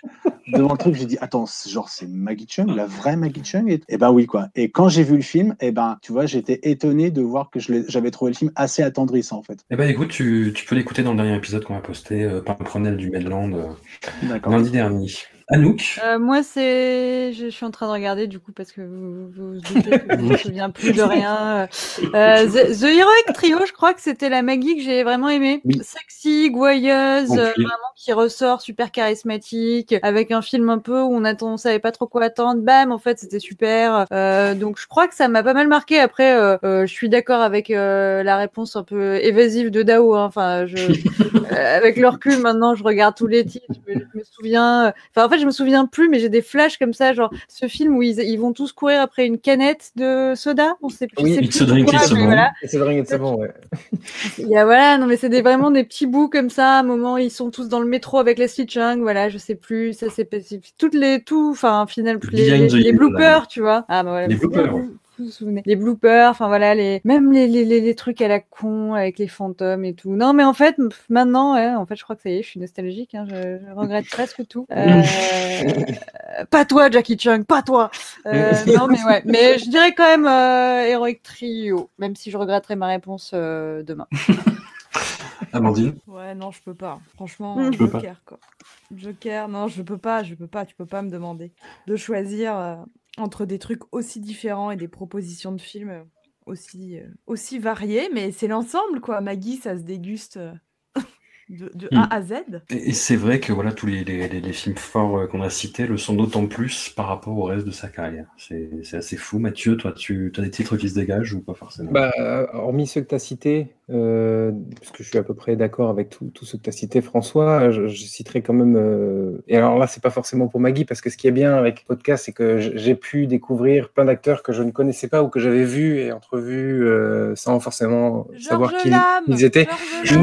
devant le truc. J'ai dit attends, genre c'est Maggie Chung, la vraie Maggie Chung? Et, et ben oui quoi. Et quand j'ai vu le film, et ben tu vois, j'étais étonné de voir que j'avais trouvé le film assez attendrissant en fait. Eh ben écoute, tu, tu peux l'écouter dans le dernier épisode qu'on a posté euh, par le Prenel du Medland euh, lundi dernier. Anouk Euh, moi, c'est. Je, suis en train de regarder du coup parce que vous vous, vous doutez que je me souviens plus de rien. Euh, The, The Heroic Trio, je crois que c'était la Maggie que j'ai vraiment aimée. Sexy, gouailleuse, euh, vraiment qui ressort, super charismatique, avec un film un peu où on attend, on savait pas trop quoi attendre. Bam, en fait, c'était super. Euh, donc, je crois que ça m'a pas mal marqué. Après, euh, euh, je suis d'accord avec euh, la réponse un peu évasive de Dao. hein. Enfin, je, euh, avec le recul, maintenant, je regarde tous les titres, je me, je me souviens. Enfin, en fait, je me souviens plus, mais j'ai des flashs comme ça, genre ce film où ils, ils vont tous courir après une canette de soda. On sait plus. Oui, je sais It's plus a drink, pourquoi, it's a mais bone. voilà. Ouais. Il y a voilà, non mais c'est des vraiment des petits bouts comme ça. À un moment, ils sont tous dans le métro avec Leslie Chung. Voilà, je sais plus. Ça c'est toutes les tout. Enfin, finalement, les, bloopers, tu vois. Ah bah voilà. Les bloopers, vous- vous souvenez. Les bloopers, enfin voilà, les même les, les, les, les trucs à la con avec les fantômes et tout. Non mais en fait, maintenant, ouais, en fait, je crois que ça y est, je suis nostalgique. Hein, je, je regrette presque tout. Euh, pas toi, Jackie Chung, pas toi. Euh, non mais ouais, mais je dirais quand même euh, Heroic Trio, même si je regretterai ma réponse euh, demain. Amandine Ouais, non, je peux pas. Franchement, Mm. Tu peux pas. Joker, quoi. Joker, non, je peux pas, je peux pas, tu peux pas me demander de choisir euh, entre des trucs aussi différents et des propositions de films euh, aussi, euh, aussi variées, mais c'est l'ensemble, quoi. Maggie, ça se déguste euh, de, de Mm. A à Z. Et, et c'est vrai que voilà tous les, les, les- les films forts qu'on a cités le sont d'autant plus par rapport au reste de sa carrière. C'est c'est assez fou. Mathieu, toi, tu as des titres qui se dégagent ou pas forcément? Bah, hormis ceux que tu as cités, euh, parce que je suis à peu près d'accord avec tout- tous ceux que tu as cités, François, je, je citerai quand même. euh, et alors là, c'est pas forcément pour Maggie, parce que ce qui est bien avec le podcast, c'est que j'ai pu découvrir plein d'acteurs que je ne connaissais pas ou que j'avais vus et entrevus euh, sans forcément savoir qui ils étaient.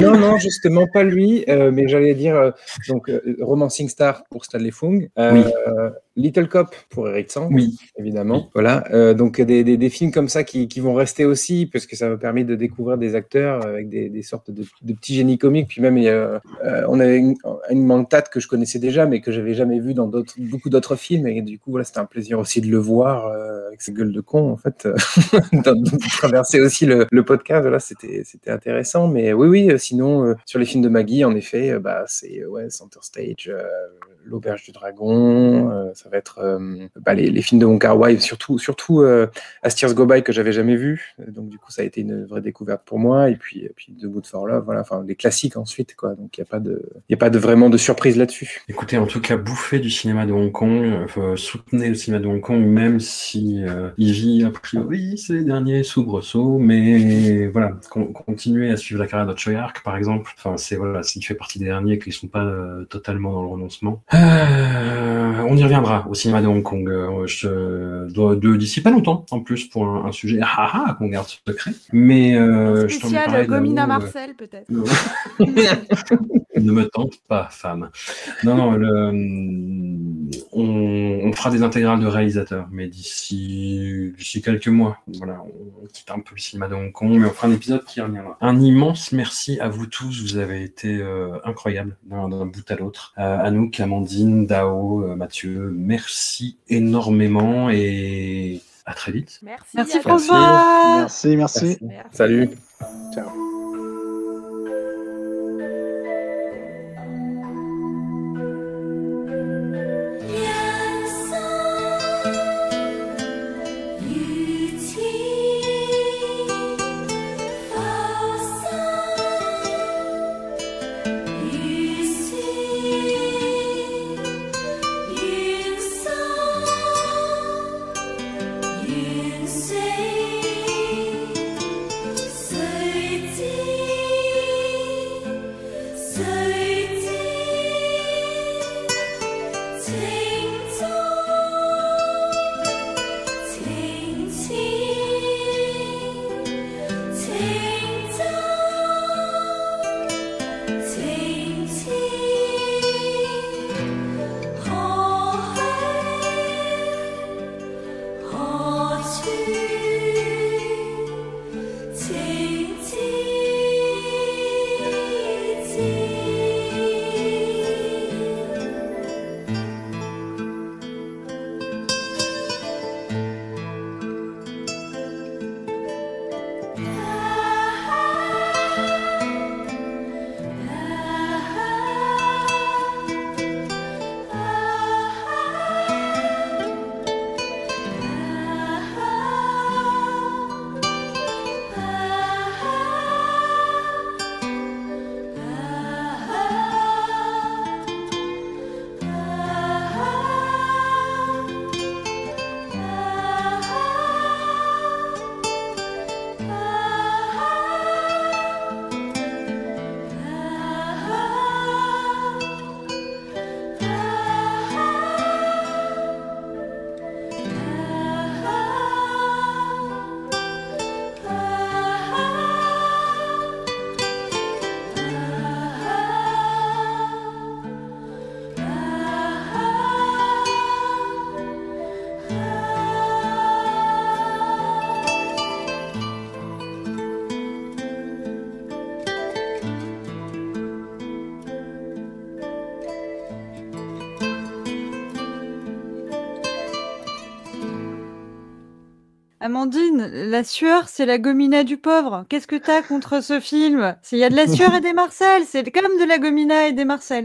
Non, non, justement pas lui, euh, mais j'allais dire euh, donc euh, Romancing Star pour Stanley Fung. Euh, Little Cop pour Eric Sang, Oui. évidemment. Voilà, euh, donc des, des, des films comme ça qui, qui vont rester aussi, parce que ça m'a permis de découvrir des acteurs avec des, des sortes de, de petits génies comiques. Puis même, il y a, euh, on avait une, une Mantat que je connaissais déjà, mais que j'avais jamais vu dans d'autres, beaucoup d'autres films. Et du coup, voilà, c'était un plaisir aussi de le voir euh, avec ses gueules de con, en fait, euh, traverser aussi le, le podcast. Voilà, c'était, c'était intéressant. Mais oui, oui, euh, sinon, euh, sur les films de Maggie, en effet, euh, bah, c'est euh, ouais, Center Stage, euh, L'Auberge du Dragon, euh, ça va être euh, bah, les, films de Wong Kar Wai, surtout, surtout euh, Go By que j'avais jamais vu. Donc du coup, ça a été une vraie découverte pour moi. Et puis, et puis The Mood for Love, voilà, enfin les classiques ensuite, quoi. Donc il n'y a pas de, il a pas de vraiment de surprise là-dessus. Écoutez, en tout cas, bouffez du cinéma de Hong Kong, euh, soutenez le cinéma de Hong Kong, même si euh, il vit a priori ces derniers soubresauts, mais voilà, con- continuez à suivre la carrière de Choi Ark, par exemple. Enfin, c'est voilà, s'il fait partie des derniers qui sont pas euh, totalement dans le renoncement. On y reviendra au cinéma de Hong Kong. euh, je dois de d'ici pas longtemps, en plus pour un, un sujet ah, ah, qu'on garde secret. Mais euh, je t'en Spécial Gomina euh, Marcel, peut-être. ne me tente pas, femme. Non, non, le, on, on fera des intégrales de réalisateurs, mais d'ici d'ici quelques mois. Voilà, on quitte un peu le cinéma de Hong Kong, mais on fera un épisode qui reviendra. Un immense merci à vous tous, vous avez été euh, incroyables d'un d'un bout à l'autre. Euh, Anouk, Amandine, Dao, euh, Mathieu, merci énormément et à très vite. Merci. Merci tous. voir. Merci, merci. Salut. Ciao. La sueur, c'est la gomina du pauvre. Qu'est-ce que t'as contre ce film? C'est- Il y a de la sueur et des Marcel. C'est comme de la gomina et des Marcel.